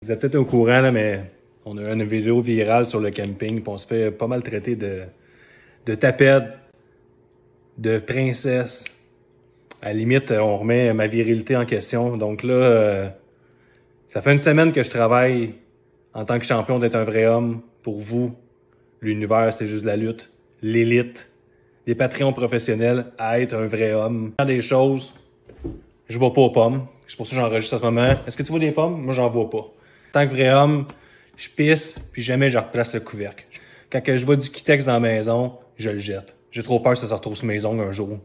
Vous êtes peut-être au courant, là, mais on a une vidéo virale sur le camping, on se fait pas mal traiter de, de tapette, de princesse. À la limite, on remet ma virilité en question. Donc là, euh, ça fait une semaine que je travaille en tant que champion d'être un vrai homme pour vous. L'univers, c'est juste la lutte. L'élite. Les patrons professionnels à être un vrai homme. Des choses, je vois pas aux pommes. C'est pour ça que j'enregistre à ce moment. Est-ce que tu vois des pommes? Moi, j'en vois pas. Tant que vrai homme, je pisse, puis jamais je replace le couvercle. Quand je vois du Kitex dans la maison, je le jette. J'ai trop peur que ça se retrouve sur mes ongles un jour.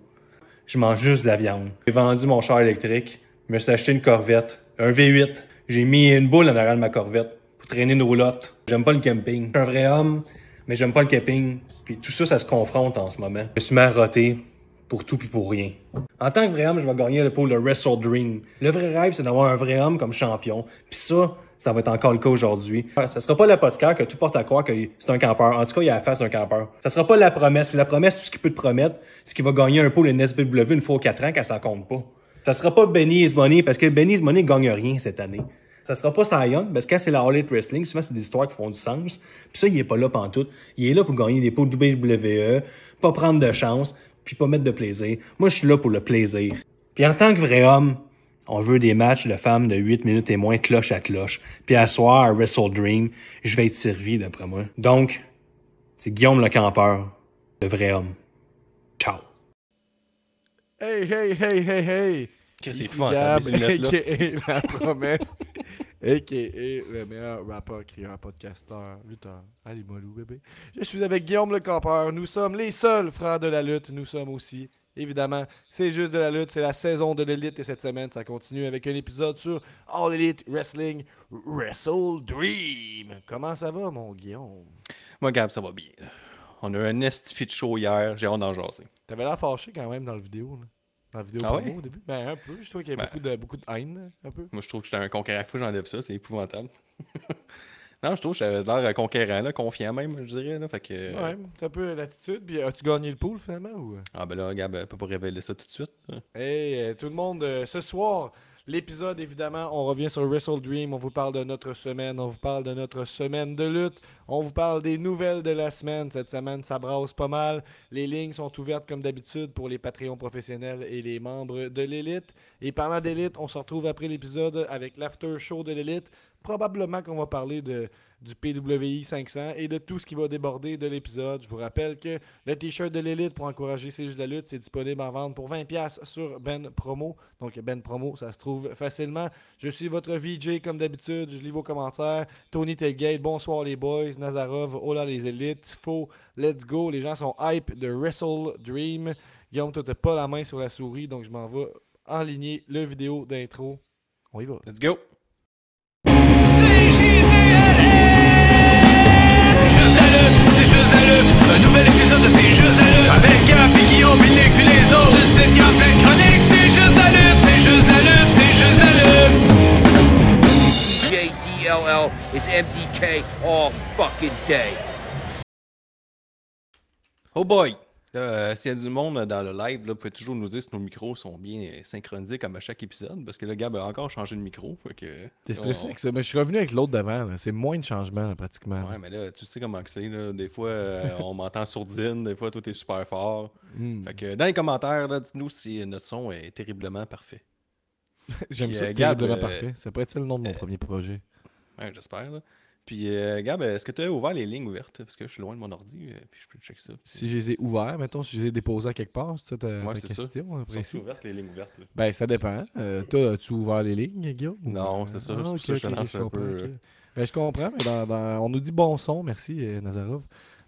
Je mange juste de la viande. J'ai vendu mon char électrique, je me suis acheté une Corvette, un V8. J'ai mis une boule en arrière de ma Corvette pour traîner une roulotte. J'aime pas le camping. Je suis un vrai homme, mais j'aime pas le camping. Puis tout ça, ça se confronte en ce moment. Je suis marroté pour tout puis pour rien. En tant que vrai homme, je vais gagner le pôle de Wrestle Dream. Le vrai rêve, c'est d'avoir un vrai homme comme champion. Puis ça, ça va être encore le cas aujourd'hui. Ça sera pas le podcast que tout porte à croire que c'est un campeur. En tout cas, il a la face d'un campeur. Ça sera pas la promesse. La promesse, tout ce qu'il peut te promettre, c'est qu'il va gagner un pôle NSPW une fois aux quatre ans quand ça compte pas. Ça sera pas Benny Money parce que Benny is Money gagne rien cette année. Ça sera pas Sion, parce que quand c'est la All Elite Wrestling, souvent c'est des histoires qui font du sens. Puis ça, il est pas là pantoute. Il est là pour gagner des pots WWE, pas prendre de chance, puis pas mettre de plaisir. Moi, je suis là pour le plaisir. Puis en tant que vrai homme, on veut des matchs de femmes de 8 minutes et moins cloche à cloche. Puis à soir, à Wrestle Dream, je vais être servi d'après moi. Donc, c'est Guillaume le campeur, le vrai homme. Ciao. Hey, hey, hey, hey, hey! Qu'est-ce que c'est fun, a.k.a. La Promesse, a.k.a. le meilleur rappeur, crieur, podcasteur, lutteur. Allez, molou, bébé. Je suis avec Guillaume le Campeur. Nous sommes les seuls frères de la lutte. Nous sommes aussi, évidemment, c'est juste de la lutte. C'est la saison de l'élite et cette semaine, ça continue avec un épisode sur All Elite Wrestling Wrestle Dream. Comment ça va, mon Guillaume? Moi, Gab, ça va bien. On a eu un esti de show hier, j'ai hâte d'en jaser. T'avais l'air fâché quand même dans la vidéo. Là. Dans la vidéo Ah promo au début. Ben, un peu. Je trouve qu'il y a Ben. beaucoup, de, beaucoup de haine, un peu. Moi, je trouve que j'étais un conquérant. Que j'enlève ça, c'est épouvantable. non, je trouve que j'avais l'air conquérant, là, confiant même, je dirais. Là, fait que, Ouais, c'est un peu l'attitude. Puis as-tu gagné le pool finalement ou? Ah, ben là, Gab, elle peut pas révéler ça tout de suite. Hey, euh, tout le monde, euh, ce soir, l'épisode évidemment, on revient sur Wrestle Dream. On vous parle de notre semaine, on vous parle de notre semaine de lutte. On vous parle des nouvelles de la semaine. Cette semaine, ça brasse pas mal. Les lignes sont ouvertes comme d'habitude pour les Patreons professionnels et les membres de l'élite. Et parlant d'élite, on se retrouve après l'épisode avec l'after show de l'élite. Probablement qu'on va parler de, du PWI 500 et de tout ce qui va déborder de l'épisode. Je vous rappelle que le t-shirt de l'élite pour encourager C'est juste la lutte, c'est disponible en vente pour 20$ sur Ben Promo. Donc Ben Promo, ça se trouve facilement. Je suis votre VJ comme d'habitude. Je lis vos commentaires. Tony Tailgate, bonsoir les boys. Nazarov, hola les élites. Faux, let's go. Les gens sont hype de Wrestle Dream. Guillaume, toi, t'as pas la main sur la souris, donc je m'en vais enligner le vidéo d'intro. On y va. Let's go! MDK all fucking day. Oh boy! Euh, S'il y a du monde dans le live, là, vous pouvez toujours nous dire si nos micros sont bien synchronisés comme à chaque épisode. Parce que le Gab a encore changé de micro. fait que, T'es stressé on- avec ça? Mais je suis revenu avec l'autre d'avant. C'est moins de changements, là, pratiquement. Ouais, mais là, tu sais comment que c'est. Des fois, euh, on m'entend sourdine. Des fois, tout est super fort. Hmm. Fait que dans les commentaires, dites-nous si notre son est terriblement parfait. J'aime ça, euh, Gab, terriblement euh, parfait. Ça pourrait être ça le nom de mon euh, premier projet. Ouais, j'espère. là. Puis, euh, Gab, est-ce que tu as ouvert les lignes ouvertes? Parce que je suis loin de mon ordi, euh, puis je peux checker ça. Si je les ai ouverts, mettons, si je les ai déposés à quelque part, c'est ça ta, Ouais, ta c'est ça. question? hein, Sont précise? ouvertes les lignes ouvertes? là? Ben, ça dépend. Euh, toi, as-tu ouvert les lignes, Guillaume? ou- Non, c'est ça, Ah, c'est pour ok, ça que je te ok, ok, lance un comprends, peu, ok. euh. Ben, je comprends, mais dans- dans- on nous dit bon son. Merci, euh, Nazarov.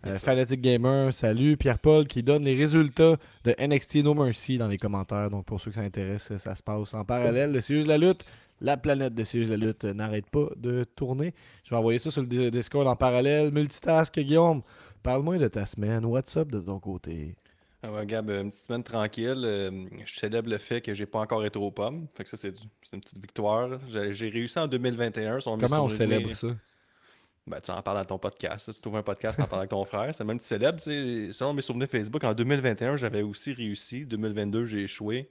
Euh, sûr. Fanatic Gamer, salut. Pierre-Paul qui donne les résultats de NXT No Mercy dans les commentaires. Donc, pour ceux que ça intéresse, ça se passe en parallèle. Le C'est juste la lutte. La planète de C'est juste la lutte n'arrête pas de tourner. Je vais envoyer ça sur le Di- Discord en parallèle. Multitask, Guillaume. Parle-moi de ta semaine. What's up de ton côté? Ah ouais, Gab, une petite semaine tranquille. euh, je célèbre le fait que j'ai pas encore été aux pommes. Fait que ça, c'est une petite victoire. J'ai réussi en 2021. sur mes Comment on célèbre ça? Ben, tu en parles dans ton podcast. là. Tu trouves un podcast, tu en parles avec ton frère. C'est même tu célèbres. Selon mes souvenirs Facebook, en 2021, j'avais aussi réussi. 2022, j'ai échoué.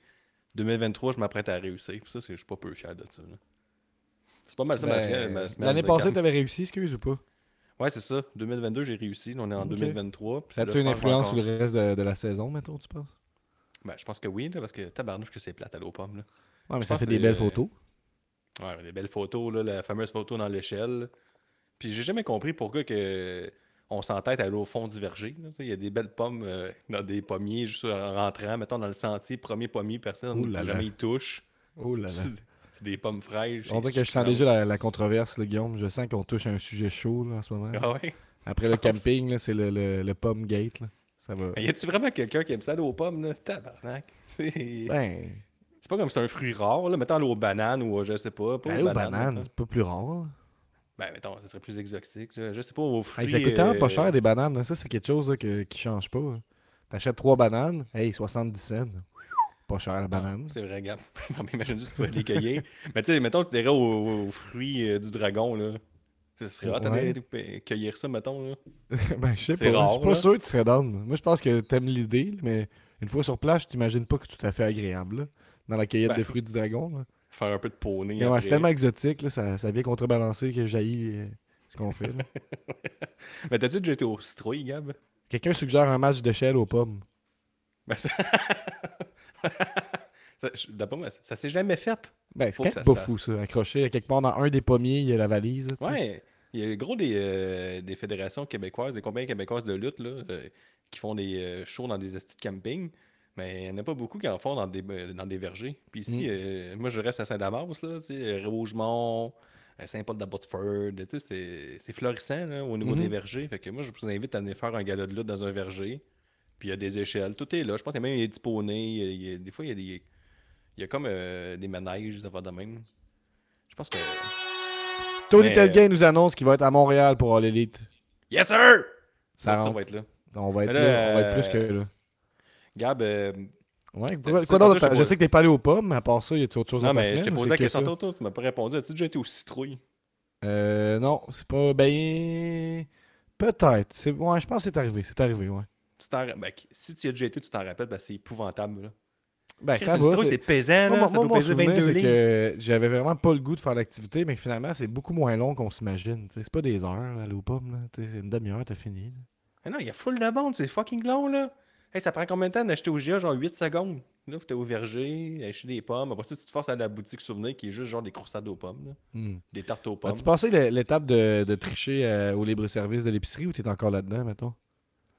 2023, je m'apprête à réussir. Puis ça, c'est- je suis pas peu fier de ça. là. C'est pas mal ça, ma Ben, semaine- ma semaine L'année passée, camp. t'avais réussi, excuse ou pas? Ouais, c'est ça. 2022, j'ai réussi. On est en Ok. 2023. puis Ça a-tu une influence sur le reste de, de la saison, mettons, tu penses? Ben, je pense que oui, là, parce que tabarnouche que c'est plate à l'eau pomme. Là. Ouais, mais Je ça fait des belles photos. Ouais, des belles photos, là, la fameuse photo dans l'échelle. Puis j'ai jamais compris pourquoi que on s'entête à aller au fond du verger. Il y a des belles pommes euh, dans des pommiers, juste en rentrant, mettons dans le sentier, premier pommier, personne là. jamais y touche. Oh là là. C'est des pommes fraîches. On dirait que je sens déjà la, la controverse, là, Guillaume. Je sens qu'on touche à un sujet chaud là, en ce moment. Ah ouais? Après le camping, c'est le, le, le pomme gate. Là. Ça va. Mais y a-tu vraiment quelqu'un qui aime ça aller aux pommes, là? Tabarnak. C'est Ben, c'est pas comme c'est un fruit rare, là. Mettons aller aux bananes ou je sais pas. Pas aller aux aux bananes. bananes, c'est pas plus rare. Ben, mettons, ça serait plus exotique. là. Je sais pas, aux fruits. Hey, pas euh, cher des bananes. là. Ça, c'est quelque chose là, que, qui change pas. hein. T'achètes trois bananes, hey, 70 cents. Pas cher la banane. C'est vrai, gars. Imagine juste pour les cueillir. Mais tu sais, mettons que tu irais aux, aux fruits euh, du dragon, là. Ce serait rare Ouais. cueillir ça, mettons, là. ben, je sais pas. rare, Je suis pas là. sûr que tu serais down. Moi, je pense que t'aimes l'idée, mais une fois sur place, je t'imagine pas que c'est tout à fait agréable. là, dans la cueillette Ben, des fruits du dragon. là. Faire un peu de poney. Ouais, c'est tellement exotique, là, ça, ça vient contrebalancer que jaillit ce qu'on fait. Mais t'as-tu déjà été au citrouille, Gab? Quelqu'un suggère un match d'échelle aux pommes. Ben, ça... ça je- ça, s'est jamais fait. Ben, c'est quand pas fou, ça. Accroché à quelque part dans un des pommiers, il y a la valise. Ouais. Il y a gros des, euh, des fédérations québécoises, des compagnies québécoises de lutte, là, euh, qui font des euh, shows dans des estis de camping. Mais il n'y en a pas beaucoup qui en font dans des, euh, dans des vergers. Puis ici, Mm. euh, moi, je reste à Saint-Damas, là, tu sais, Rougemont, euh, Saint-Paul d'Abbotsford. Tu sais, c'est- florissant là, au niveau Mhm. des vergers. Fait que moi, je vous invite à aller faire un gala de lutte dans un verger. Puis il y a des échelles. Tout est là. Je pense qu'il y a même des petits poneys. des fois, il y a des. Il y a comme euh, des manèges, va de même. Je pense que. Tony Mais, Telgay nous annonce qu'il va être à Montréal pour All Elite. Yes, sir! Ça va être là. On va être là, là, on va être plus que là. Gab, euh, Ouais, quoi, d'autre? je sais Je pas. sais que t'es pas allé aux pommes, mais à part ça, y a-tu autre chose non, mais je t'ai posé la que question tantôt, tu m'as pas répondu. As-tu déjà été au citrouille? Euh, non, c'est pas. Ben. Peut-être. C'est... Ouais, je pense que c'est arrivé. C'est arrivé, ouais. Tu ben, si tu y as déjà été, tu t'en rappelles, que c'est épouvantable. Là. Ben, ça va. c'est- pesant, Moi, là, ça moi, doit mon peser souvenir, 22 c'est livres. que j'avais vraiment pas le goût de faire l'activité, mais finalement, c'est beaucoup moins long qu'on s'imagine. C'est pas des heures, là, aller aux pommes. C'est une demi-heure, t'as fini. là. Mais non, il y a full de monde, c'est fucking long, là. Hey, ça prend combien de temps d'acheter au GA? Genre 8 secondes? Là, t'es au verger, acheter des pommes. Après ça, tu te forces à la boutique souvenir qui est juste genre des croissades aux pommes, là. Hmm. des tartes aux pommes. As-tu passé l'é- l'étape de, de tricher euh, au libre-service de l'épicerie ou t'es encore là-dedans, mettons?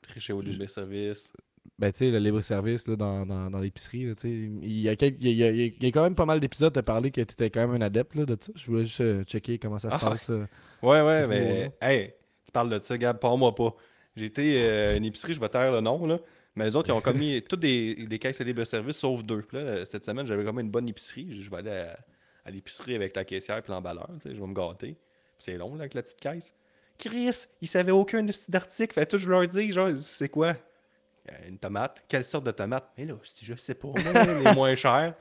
Tricher au libre service. Ben, tu sais, le libre-service là, dans, dans, dans l'épicerie, là, tu sais, il y, a il, y a, il y a- quand même pas mal d'épisodes de parler que t'étais quand même un adepte là, de ça. Je voulais juste euh, checker comment ça se Ah, passe. euh. Ouais, ouais, mais. Hey, tu parles de ça, Gab, pas moi pas. J'ai été à une épicerie, je vais taire le nom, là. Mais les autres, ils ont commis toutes des, caisses de libre-service sauf deux. Là, cette semaine, j'avais comme une bonne épicerie. Je je vais aller à, l'épicerie avec la caissière et l'emballeur, je vais me gâter. C'est long, là, avec la petite caisse. Chris, ils savaient aucun d'article. Fait tout, je leur dis, genre, c'est quoi? Euh, Une tomate. Quelle sorte de tomate? Mais là, si je sais pas, moi, les moins chers.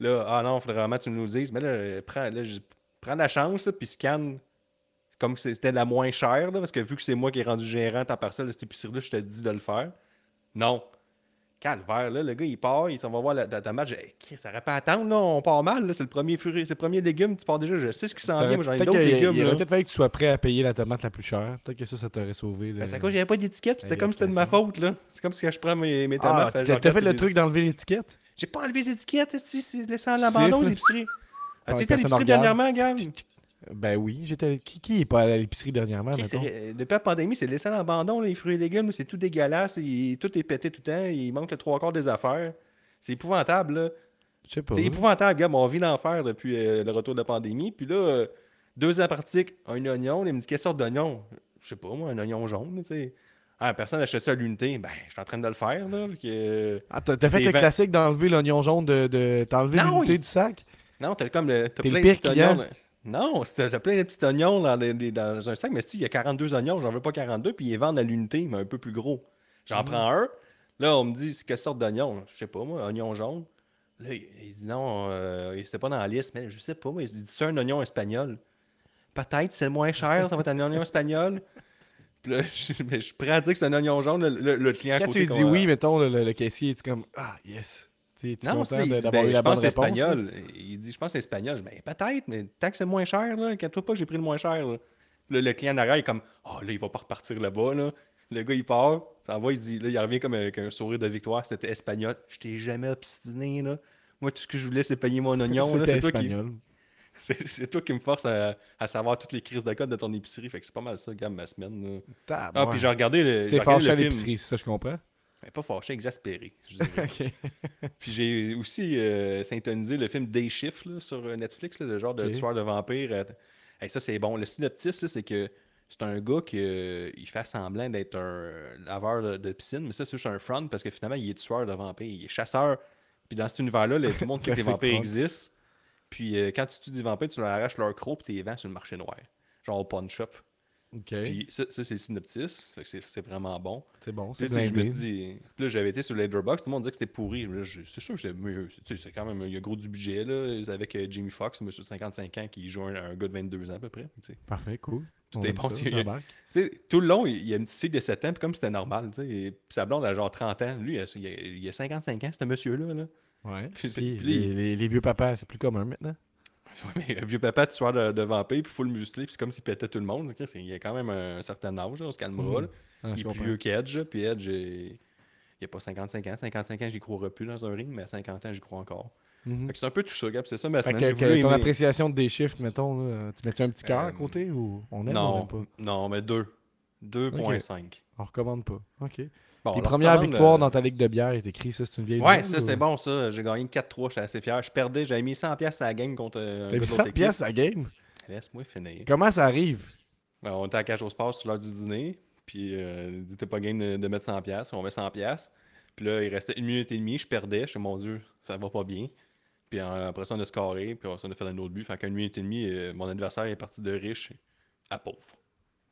Là, ah non, faudrait vraiment que tu nous le dises. Mais là, euh, prends, là, je- prends la chance, puis scanne comme c'était la moins chère, là, parce que vu que c'est moi qui ai rendu gérant en parcelle de cette épicerie-là, je te dis de le faire. Non. Calvaire, là, le gars, il part, il s'en va voir tomate. J'ai hey, Chris, ça aurait pas à attendre, là, on part mal, là, c'est le premier fruit, c'est le premier légume, tu pars déjà, je sais ce qui s'en vient, moi j'en ai d'autres légumes. Il aurait peut-être fallu que tu sois prêt à payer la tomate la plus chère. Peut-être que ça, ça t'aurait sauvé. Ben, c'est à cause, j'avais pas d'étiquette, c'était Ben, comme si c'était de ma faute, là. C'est comme si je prends mes, mes Ah, tomates. je t'as fait le truc d'enlever l'étiquette? J'ai pas enlevé les étiquettes, laissé en l'abandon, les épiceries. As-tu été à l'épicerie dernièrement, Gab? Ben oui, j'étais qui, qui est pas allé à l'épicerie dernièrement, Chris, c'est- depuis la pandémie, c'est laissé en abandon, les fruits et légumes. C'est tout dégueulasse. il- tout est pété tout le temps. Il manque le trois quarts des affaires. C'est épouvantable, là. Je sais pas. C'est épouvantable, gars. On vit l'enfer depuis euh, le retour de la pandémie. Puis là, euh, deux ans pratique, un oignon. Il me dit quelle sorte d'oignon? Je sais pas, moi, un oignon jaune, tu sais. Ah, personne n'achète ça à l'unité. Ben, je suis en train de le faire, là. que- Ah, t'as t'as fait le classique d'enlever l'oignon jaune de. de... T'as enlevé Non, l'unité il- du sac? Non, t'as comme le. T'as T'es le pire client. là. Non, c'est- t'as plein de petits oignons dans, des- des- dans un sac, mais si, il y a 42 oignons, j'en veux pas 42, puis ils les vendent à l'unité, mais un peu plus gros. J'en Mm. prends un. Là, on me dit, c'est quelle sorte d'oignon Je sais pas, moi, oignon jaune. Là, il, il dit non, euh, c'était pas dans la liste, mais je sais pas, moi, il dit, c'est un oignon espagnol. Peut-être, c'est le moins cher, ça va être un oignon espagnol. Puis là, je, mais je suis prêt à dire que c'est un oignon jaune, le, le- le client à Quand côté tu dis qu'on- oui, mettons, le, le- le caissier est comme Ah, yes. Non, content d'avoir ben, eu je la bonne là? espagnol. Il dit, je pense espagnol. Je dis, ben, peut-être, mais tant que c'est moins cher, là, inquiète-toi pas, j'ai pris le moins cher. Là. Là, le client derrière, est comme, oh là, il va pas repartir là-bas. Là. Le gars, il part, ça va, il dit, là, il revient comme avec un sourire de victoire. C'était espagnol. Je t'ai jamais obstiné, là. Moi, tout ce que je voulais, c'est payer mon oignon. là. C'était C'est toi, qui, espagnol. c'est, toi qui me force à, à savoir toutes les crises de code de ton épicerie. Fait que c'est pas mal ça, gamme, ma semaine. Ah, puis j'ai regardé le, C'était fâché à le l'épicerie, c'est ça, je comprends. Pas fâché, exaspéré. je dirais. ok. Puis j'ai aussi euh, syntonisé le film Day Shift là, sur Netflix, là, le genre de tueur de vampire. euh, hey, ça, c'est bon. Le synopsis, c'est que c'est un gars qui euh, il fait semblant d'être un laveur de, de piscine, mais ça, c'est juste un front parce que finalement, il est tueur de vampires. Il est chasseur. Puis dans cet univers-là, là, tout le monde sait que les Classique vampires existent. Puis euh, quand tu tues des vampires, tu leur arraches leur croc puis tu les vends sur le marché noir. Genre au pawn shop. Puis ça, ça, c'est synopsis. C'est vraiment bon. C'est bon, c'est je me suis dit. Là, j'avais été sur Letterboxd, tout le monde disait que c'était pourri. C'est sûr que c'était mieux. C'est quand même. Il y a gros du budget, là. Avec euh, Jamie Foxx, monsieur de 55 ans, qui joue un, un gars de 22 ans à peu près. Parfait, cool. Tout On est bon, ça, y a- tout le long, il y a une petite fille de 7 ans, puis comme c'était normal, et- Puis sa blonde, a genre 30 ans. Lui, il a, il a- il a 55 ans, ce monsieur-là. Là. Ouais. Puis c'est- Puis puis les, les- les vieux papas, c'est plus commun maintenant. Mais un vieux papa de tueur de, de vampire, puis full musclé, puis c'est comme s'il pétait tout le monde. tu Il a quand même un, certain âge, là, on se calmera. là. Ah, Il est plus vieux qu'Edge, puis Edge, euh, il a pas 55 ans. 55 ans, j'y croirais plus dans un ring, mais à 50 ans, j'y crois encore. Mhm. C'est un peu tout ça, Gab. C'est ça ma Fait semaine. que- ton aimer- appréciation des chiffres, mettons, là, tu mets-tu un petit cœur à Euh, côté ou on aime ou on Non, aime pas? non, mais 2. 2.5. On recommande pas. OK. Bon, leur premières victoires euh, dans ta ligue de bière est écrit, ça, c'est une vieille Ouais, ça, ou- c'est bon, ça. J'ai gagné 4-3, j'étais assez fier. Je perdais, j'avais mis 100$ piastres à la game contre. euh, T'as gars mis de 100 l'autre équipe. pièces à game? Laisse-moi finir. Comment ça arrive? Ben, on était à Cage au Sport sur l'heure du dîner. Puis, euh, il dit, t'es pas game de, de mettre 100$. piastres. On met 100$. piastres. Puis là, il restait une minute et demie. Je perdais. Je dis, mon Dieu, ça va pas bien. Puis après ça, on a scoré. Puis on a fait un autre but. Fait qu'une minute et demie, euh, mon adversaire est parti de riche à pauvre.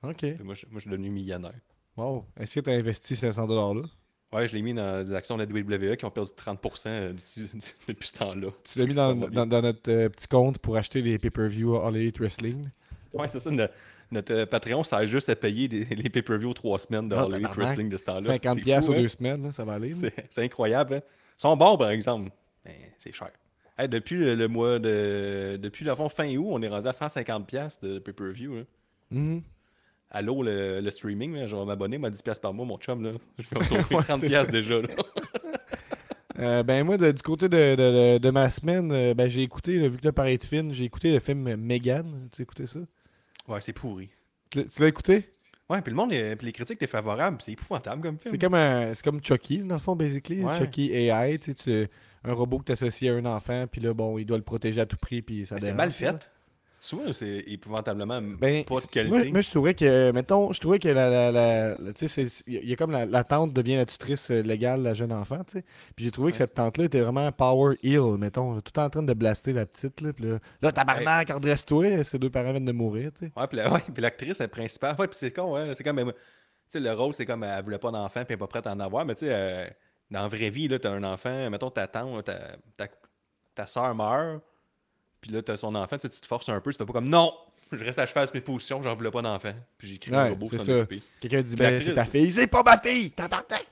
OK. Puis moi, je, moi, je suis devenu millionnaire. Wow. Est-ce que tu as investi ces 100 $-là? Ouais, je l'ai mis dans des actions de la WWE qui ont perdu 30% d'ici- depuis ce temps-là. Tu l'as mis Ça dans, notre euh, petit compte pour acheter les pay-per-view All Elite Wrestling? Ouais, c'est ça. no- Notre, euh, Patreon sert juste à payer des- les pay-per-view trois semaines de Ah, All Elite. Wrestling de ce temps-là. 50 C'est pièces fou, aux hein? deux semaines, là, ça va aller. C'est incroyable. hein? Ils sont bons, par exemple. Mais c'est cher. Hey, depuis le, le mois de. Depuis le fond fin août, on est rendu à 150$ piastres de pay-per-view. là. Mhm. Allô, le, le streaming, là, je vais m'abonner, moi 10$ piastres par mois, mon chum. Là. Je vais me sauver Ouais, 30$ c'est piastres déjà. Là. Euh, ben moi, de- du côté de, de- de- ma semaine, euh, ben, j'ai écouté, là, vu que là, paraît de film, j'ai écouté le film Megan. Tu as écouté ça? Ouais, c'est pourri. Tu l'as- tu l'as écouté? Ouais, puis le monde, est- puis les critiques étaient favorables. C'est épouvantable comme film. C'est comme, un- c'est comme Chucky, dans le fond, basically. Ouais. Chucky AI, tu sais, un robot que tu associes à un enfant, puis là, bon, il doit le protéger à tout prix, puis ça c'est mal fait. Souvent, c'est épouvantablement Ben, pas de qualité. Moi, moi, je trouvais que, mettons, je trouvais que la, la, la- la- tu sais, il y a- comme la, tante devient la tutrice euh, légale de la jeune enfant, tu sais. Puis j'ai trouvé que Ouais. cette tante-là était vraiment power heal, mettons, tout en train de blaster la petite, là. Puis là, là tabarnak, redresse-toi, ses deux parents viennent de mourir, tu sais? Ouais, puis la- ouais, puis l'actrice est principale. Ouais, puis c'est con, ouais. C'est comme. euh, Tu sais, le rôle, c'est comme elle voulait pas d'enfant, puis elle est pas prête à en avoir. Mais tu sais, euh, dans la vraie vie, là, t'as un enfant, mettons ta tante, ta, ta, ta soeur meurt, puis là, t'as son enfant, tu te forces un peu, tu fais pas comme non, je reste à cheval sur mes positions, j'en voulais pas d'enfant. Puis j'ai écrit Ouais, un robot qui s'en ça. occupait. Quelqu'un dit, ben, c'est ta fille. C'est pas ma fille, tabarnak!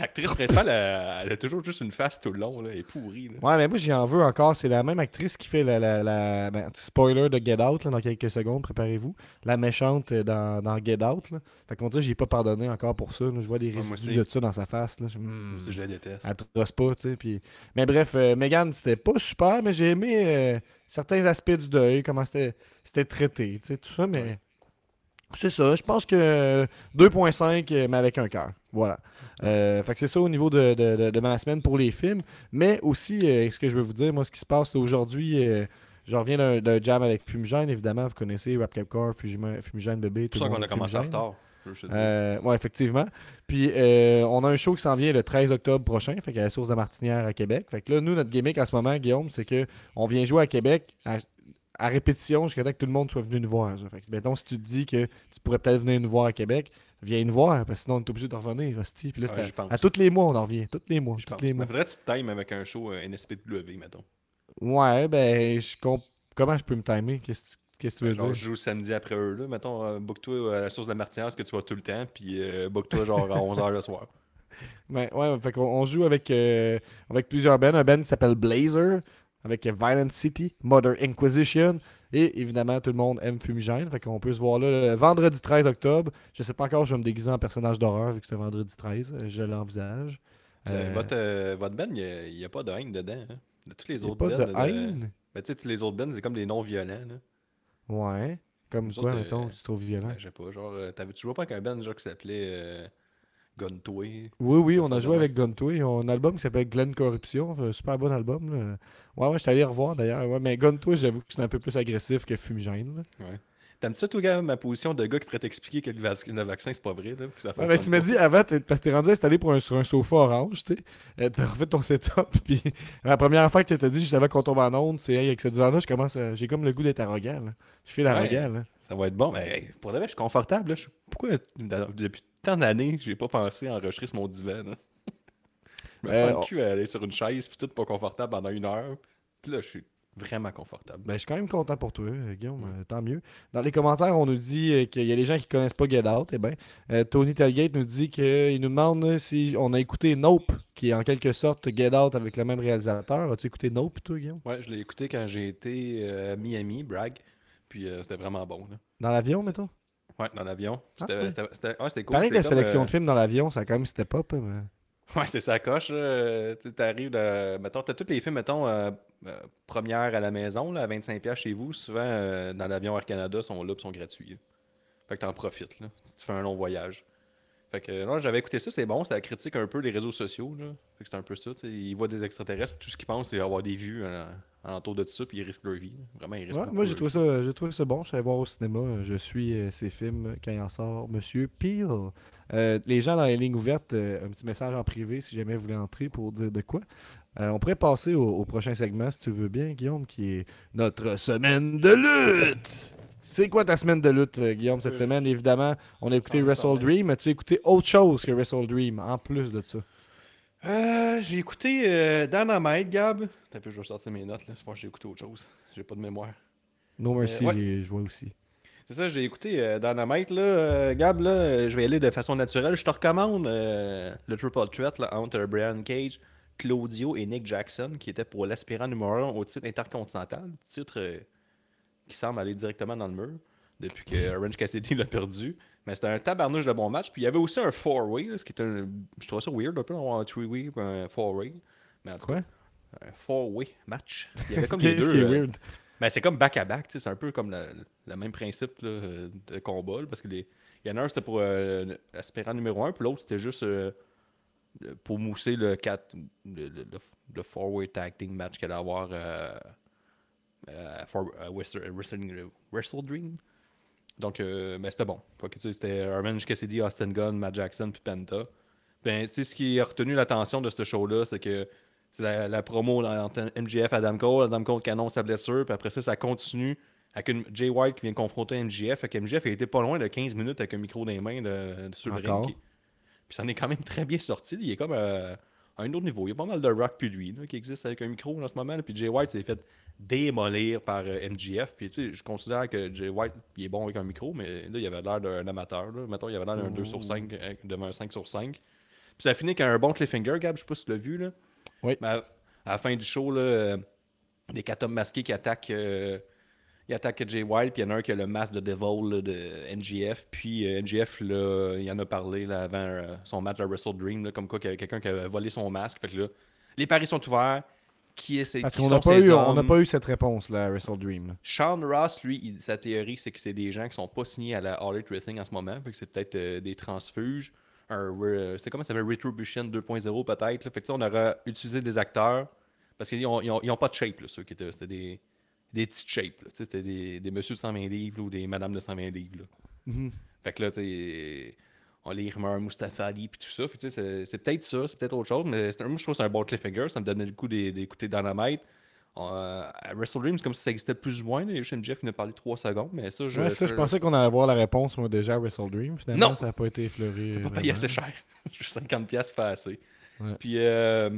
L'actrice principale, elle, elle a toujours juste une face tout le long, là, elle est pourrie. Là. Ouais, mais moi, j'y en veux encore. C'est la même actrice qui fait la. la, la- ben, spoiler de Get Out là, dans quelques secondes, préparez-vous. La méchante dans, dans Get Out. Là. Fait qu'on dirait que j'ai pas pardonné encore pour ça. là. Je vois des résidus de ça dans sa face. Là. Je- hmm, je la déteste. elle trosse pas, tu sais. Puis... Mais bref, euh, Megan, c'était pas super, mais j'ai aimé euh, certains aspects du deuil, comment c'était c'était traité, tu sais, tout ça, mais. C'est ça, je pense que euh, 2.5, euh, mais avec un cœur. Voilà. Euh, fait que c'est ça au niveau de, de- de- de ma semaine pour les films. Mais aussi, euh, ce que je veux vous dire, moi, ce qui se passe aujourd'hui, euh, je reviens d'un jam avec Fumigène, évidemment. Vous connaissez Rap Capcore, Fumigène, Bébé. C'est tout pour ça qu'on a commencé en retard. Euh, ouais, effectivement. Puis, euh, on a un show qui s'en vient le 13 octobre prochain, fait qu'à la source de Martinière à Québec. Fait que là, nous, notre gimmick en ce moment, Guillaume, c'est que on vient jouer à Québec à, à répétition jusqu'à temps que tout le monde soit venu nous voir. ça. Fait que, mettons, si tu te dis que tu pourrais peut-être venir nous voir à Québec, viens nous voir, parce que sinon, on est obligé de revenir, hostie. Puis là, Ouais, à, tous les mois, on en revient. Tous les mois. Tous les mois. faudrait que tu te times avec un show euh, NSPW, mettons. Ouais, ben, je comp- comment je peux me timer? Qu'est-ce qu'est-ce que tu veux Genre, dire? je joue samedi après eux, là. Mettons, euh, book-toi à la source de la Martinière, ce que tu vas tout le temps, puis euh, book-toi genre à 11h le soir. Ouais, ouais, fait qu'on on joue avec, euh, avec plusieurs bands. Un band qui s'appelle Blazer, avec Violent City, Mother Inquisition, et évidemment, tout le monde aime Fumigène. Fait qu'on peut se voir là le vendredi 13 octobre. Je sais pas encore, je vais me déguiser en personnage d'horreur vu que c'est vendredi 13. euh, Je l'envisage. Euh, Votre, euh, votre band, il n'y a, pas de haine dedans. hein? De tous les autres pas bands. de haine? Ben, tu sais, tous les autres bands, c'est comme des non-violents. Ouais. Comme Ça, quoi, mettons, tu trouves violent. Ben, je sais pas, genre, euh, t'avais tu jouais pas avec un band genre, qui s'appelait euh, Guntoy. Oui, oui, on a joué avec Guntoy. Un album qui s'appelle Glen Corruption. Un super bon album. Là. Ouais, ouais, je suis allé revoir d'ailleurs. Ouais, mais Guntoy, j'avoue que c'est un peu plus agressif que Fumigène. là. Ouais. T'aimes ça, toi, gars, ma position de gars qui pourrait t'expliquer que le, vac- le vaccin, c'est pas vrai, là? puis ça Ouais, mais tu m'as dit avant, parce que t'es rendu installé pour un, sur un sofa orange, tu sais. Euh, T'as refait ton setup, puis la première fois que t'as dit juste avant qu'on tombe en onde, c'est hey, avec ce divan-là, je commence J'ai comme le goût d'être arrogant, là. Je fais l'arrogant, là. Ça va être bon. Mais hey, pour de vrai, je suis confortable. Là. Je- Pourquoi, depuis tant d'années, j'ai pas pensé à enregistrer sur mon divan? Je me Euh, fais on- le cul à aller sur une chaise, puis tout pas confortable pendant une heure. Puis là, je suis vraiment confortable. Ben, je suis quand même content pour toi, euh, Guillaume. euh, tant mieux. Dans les commentaires, on nous dit euh, qu'il y a des gens qui connaissent pas Get Out. Eh ben, euh, Tony Tailgate nous dit qu'il nous demande si on a écouté Nope, qui est en quelque sorte Get Out avec le même réalisateur. As-tu écouté Nope, toi, Guillaume? Ouais, je l'ai écouté quand j'ai été à Miami, brag. Puis c'était vraiment bon. Là. Dans l'avion, mettons? Ouais, dans l'avion. C'était Ah, ouais. c'était- c'était- ouais, c'était cool. Pareil que la sélection euh, de films dans l'avion, ça a quand même up. hein, mais- Ouais, c'est ça coche. Euh, Tu t'arrives, de- mettons, t'as tous les films, mettons, euh, euh, première à la maison, là, à 25$ chez vous. Souvent, euh, dans l'avion Air Canada, sont là, sont gratuits. là. Fait que t'en profites, là, si tu fais un long voyage. Fait que, non, j'avais écouté ça, c'est bon, ça critique un peu les réseaux sociaux, là. Fait que c'est un peu ça, tu sais. Ils voient des extraterrestres, tout ce qu'ils pensent, c'est avoir des vues euh, alentour de ça, puis ils risquent leur vie. là. Vraiment, ils risquent Ouais, moi, j'ai trouvé, ça, j'ai trouvé ça bon. Je suis allé voir au cinéma. Je suis euh, ces films quand il en sort. Monsieur Peel. Euh, les gens dans les lignes ouvertes, euh, un petit message en privé si jamais vous voulez entrer pour dire de quoi. On pourrait passer au, au prochain segment, si tu veux bien, Guillaume, qui est notre semaine de lutte. C'est quoi ta semaine de lutte, euh, Guillaume, cette Euh, semaine? Évidemment, on a écouté Wrestle. Dream. As-tu écouté autre chose que Wrestle Dream, en plus de ça? Euh, j'ai écouté euh, Dynamite, Gab. T'as peu, je vais sortir mes notes, là. Je pense que j'ai écouté autre chose. J'ai pas de mémoire. No Mercy, Euh, ouais. j'ai joué aussi. C'est ça, j'ai écouté euh, Dynamite, là. euh, Gab, là, je vais y aller de façon naturelle. Je te recommande euh, le Triple Threat là, entre Brian Cage, Claudio et Nick Jackson, qui était pour l'aspirant numéro 1 au titre intercontinental. Titre euh, qui semble aller directement dans le mur depuis que Orange Cassidy l'a perdu. Mais c'était un tabarnouche de bon match. Puis il y avait aussi un four-way, ce qui est un. Je trouve ça weird un peu d'avoir un three-way ou un four-way. Mais en tout cas, Quoi? un four-way match. Il y avait comme les deux. qui euh, weird? ben, c'est comme back-à-back, tu sais, c'est un peu comme le, même principe là, de combat. là, parce que les- il y en a un, c'était pour euh, l'aspirant numéro 1, puis l'autre, c'était juste euh, pour mousser le, 4, le, le, four-way tag team match qu'il allait avoir euh, for, euh, Wrestle, Wrestling- Wrestle Dream. Donc, euh, ben, c'était bon. C'était Orange Cassidy, Austin Gunn, Matt Jackson, puis Penta. Ben, tu sais, ce qui a retenu l'attention de ce show-là, c'est que c'est la, la promo entre et Adam Cole. Adam Cole qui annonce sa blessure, puis après ça, ça continue avec une Jay White qui vient confronter MJF. Fait que MJF a été pas loin de 15 minutes avec un micro dans les mains de, de- sur le ring. Puis ça en est quand même très bien sorti. Il est comme euh, à un autre niveau. Il y a pas mal de rock puis lui là, qui existe avec un micro en ce moment. là. Puis Jay White s'est fait démolir par euh, MJF. Puis tu sais, je considère que Jay White il est bon avec un micro, mais là, il avait l'air d'un amateur. Là. Mettons, il avait l'air d'un 2 sur 5 euh, devant un 5 sur 5. Puis ça finit avec un bon cliffhanger, Gab. Je sais pas si tu l'as vu. Là. Oui. Mais à, à la fin du show, là, euh, des quatre hommes masqués qui attaquent. euh, il attaque Jay White, puis il y en a un qui a le masque de Devil là, de NGF. Puis euh, NGF, là, il en a parlé là, avant euh, son match à Wrestle Dream, là, comme quoi qu'il y avait quelqu'un qui avait volé son masque. Fait que là, les paris sont ouverts. Qui est, Parce qui qu'on n'a pas, eu, on n'a pas eu cette réponse-là à Wrestle Dream. là. Sean Ross, lui, il- sa théorie, c'est que c'est des gens qui sont pas signés à la All Elite Wrestling en ce moment. Fait que c'est peut-être euh, des transfuges. C'est comment ça s'appelle? Retribution 2.0 peut-être. là. Fait que on aurait utilisé des acteurs. Parce qu'ils ont, ils ont, ils ont pas de shape, là, ceux qui étaient. C'était des, des petites shapes. là. C'était des, des monsieur de 120 livres là, ou des madames de 120 livres. là. Fait que là, tu sais, on les rumeurs Mustafa Ali puis tout ça. Fait que, c'est, c'est peut-être ça, c'est peut-être autre chose, mais c'est un- moi, je trouve que c'est un bon cliffhanger. Ça me donnait le coup d'é- d'écouter Dynamite. Euh, à Wrestle Dream, c'est comme si ça existait plus ou moins. Juste Jeff il nous a parlé trois secondes, mais ça, je. Ouais, ça, je pensais qu'on allait avoir la réponse, moi, déjà à Wrestle Dream. Finalement, Non. ça n'a pas été effleuré. T'as pas vraiment. payé assez cher. Juste 50$ piastres, pas assez. Ouais. Puis, euh,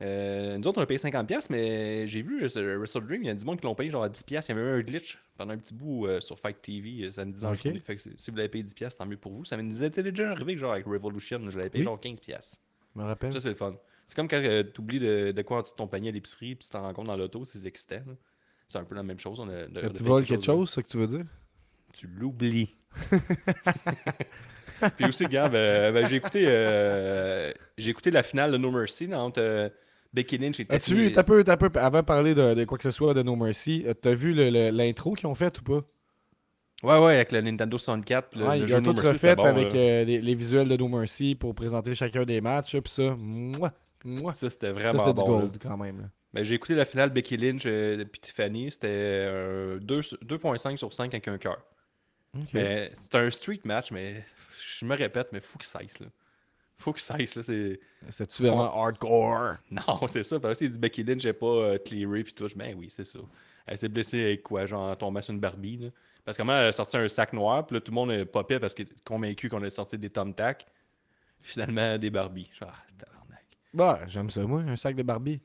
euh, nous autres, on a payé 50$, piastres, mais j'ai vu euh, Wrestle Dream, il y a du monde qui l'ont payé genre à 10$. piastres. Il y avait eu un glitch pendant un petit bout euh, sur Fight TV euh, samedi dans Ok. la journée. Fait que si vous l'avez payé 10$, piastres, tant mieux pour vous. Ça me disait, c'était déjà arrivé que genre avec Revolution, je l'avais payé Oui. genre 15$. piastres. Je me rappelle. Ça, c'est le fun. C'est comme quand tu oublies de, de quoi en dessous de ton panier à l'épicerie, puis tu t'en rends compte dans l'auto, c'est excitant. là. C'est un peu la même chose. On a, tu voles quelque chose, c'est ça que tu veux dire? Tu l'oublies. Puis aussi, Gab, euh, ben, j'ai écouté, euh, j'ai écouté la finale de No Mercy entre euh, Becky Lynch et As-tu vu, t'as peu, t'as peu, avant de parler de, de quoi que ce soit de No Mercy, euh, t'as vu l'intro qu'ils ont fait ou pas? Ouais, ouais, avec le Nintendo 64. puis Le, Ouais, le jeu ont No tout Mercy, refait bon, avec euh, les, les visuels de No Mercy pour présenter chacun des matchs, pis ça, mouah, mouah. Ça, Ça, c'était vraiment c'était du là. gold quand même. là. Ben, j'ai écouté la finale Becky Lynch et Tiffany. C'était euh, deux- 2.5 sur 5 avec un cœur. Mais C'est un street match, mais je me répète, mais faut qu'il cesse. Là. Faut qu'il cesse. Là, c'est... C'était-tu vraiment hardcore? Non, c'est ça. Parce qu'il dit Becky Lynch n'est pas euh, clearée puis tout. Je Ben oui, c'est ça. Elle s'est blessée avec quoi Genre en tombant sur une Barbie. Là. Parce que moi, elle a sorti un sac noir, puis là, tout le monde est popé parce qu'il est convaincu qu'on a sorti des Tom Tac. Finalement, des Barbies. Dis, Ah, tabarnak. Bah, j'aime ça, moi, un sac de Barbie.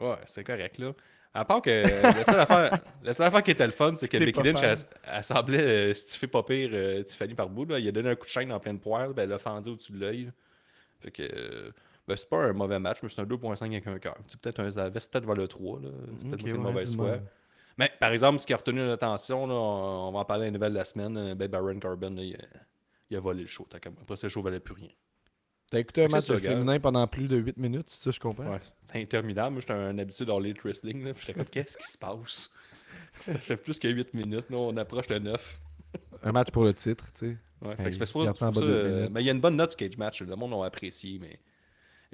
Ouais, c'est correct, là. À part que la seule affaire, la seule affaire qui était le fun, c'est que Becky Lynch, elle, elle semblait, euh, si tu fais pas pire, euh, Tiffany par bout, là, il a donné un coup de chaîne en pleine poire, ben, elle l'a fendu au-dessus de l'œil. Fait que, euh, ben, c'est pas un mauvais match, mais c'est un 2.5 avec un cœur. C'est peut-être un, ça avait peut-être vers le 3, là. C'est peut-être une ouais, mauvaise foi. Mais par exemple, ce qui a retenu notre attention, là, on, on va en parler à la nouvelle de la semaine, euh, ben, Baron Corbin, là, il, a, il a volé le show. Après, ce show valait plus rien. T'as écouté un match gars. féminin pendant plus de 8 minutes, ça, je comprends? Ouais, c'est interminable. Moi, j'étais un habitué dans le wrestling. Là, puis j'étais comme, qu'est-ce qui se passe? Ça fait plus que 8 minutes. Là, on approche le 9. Un match pour le titre, tu sais. Ouais, fait que pour pour ça, euh, mais il y a une bonne note sur Cage Match. Le monde l'a apprécié, mais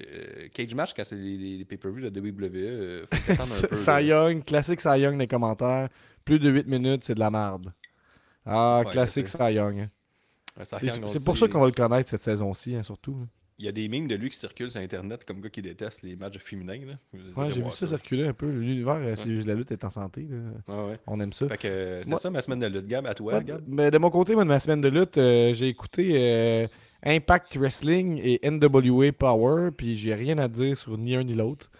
euh, Cage Match, quand c'est les, pay-per-views de WWE, euh, faut t'attendre un peu. Cy. Young, classique Cy Young des commentaires. Plus de 8 minutes, c'est de la merde. Ah, Ouais, classique Cy Young. hein. Ouais, C'est pour ça qu'on va le connaître cette saison-ci, hein, surtout. Il y a des memes de lui qui circulent sur Internet comme gars qui déteste les matchs féminins. Ouais, j'ai vu ça circuler un peu. L'univers, euh, c'est juste la lutte est en santé. là. Ouais, ouais. On aime ça. Fait que euh, c'est Moi- ça ma semaine de lutte, Gab. À toi, Ouais, Gab. mais de mon côté, moi, de ma semaine de lutte, euh, j'ai écouté euh, Impact Wrestling et NWA Power, puis j'ai rien à dire sur ni un ni l'autre.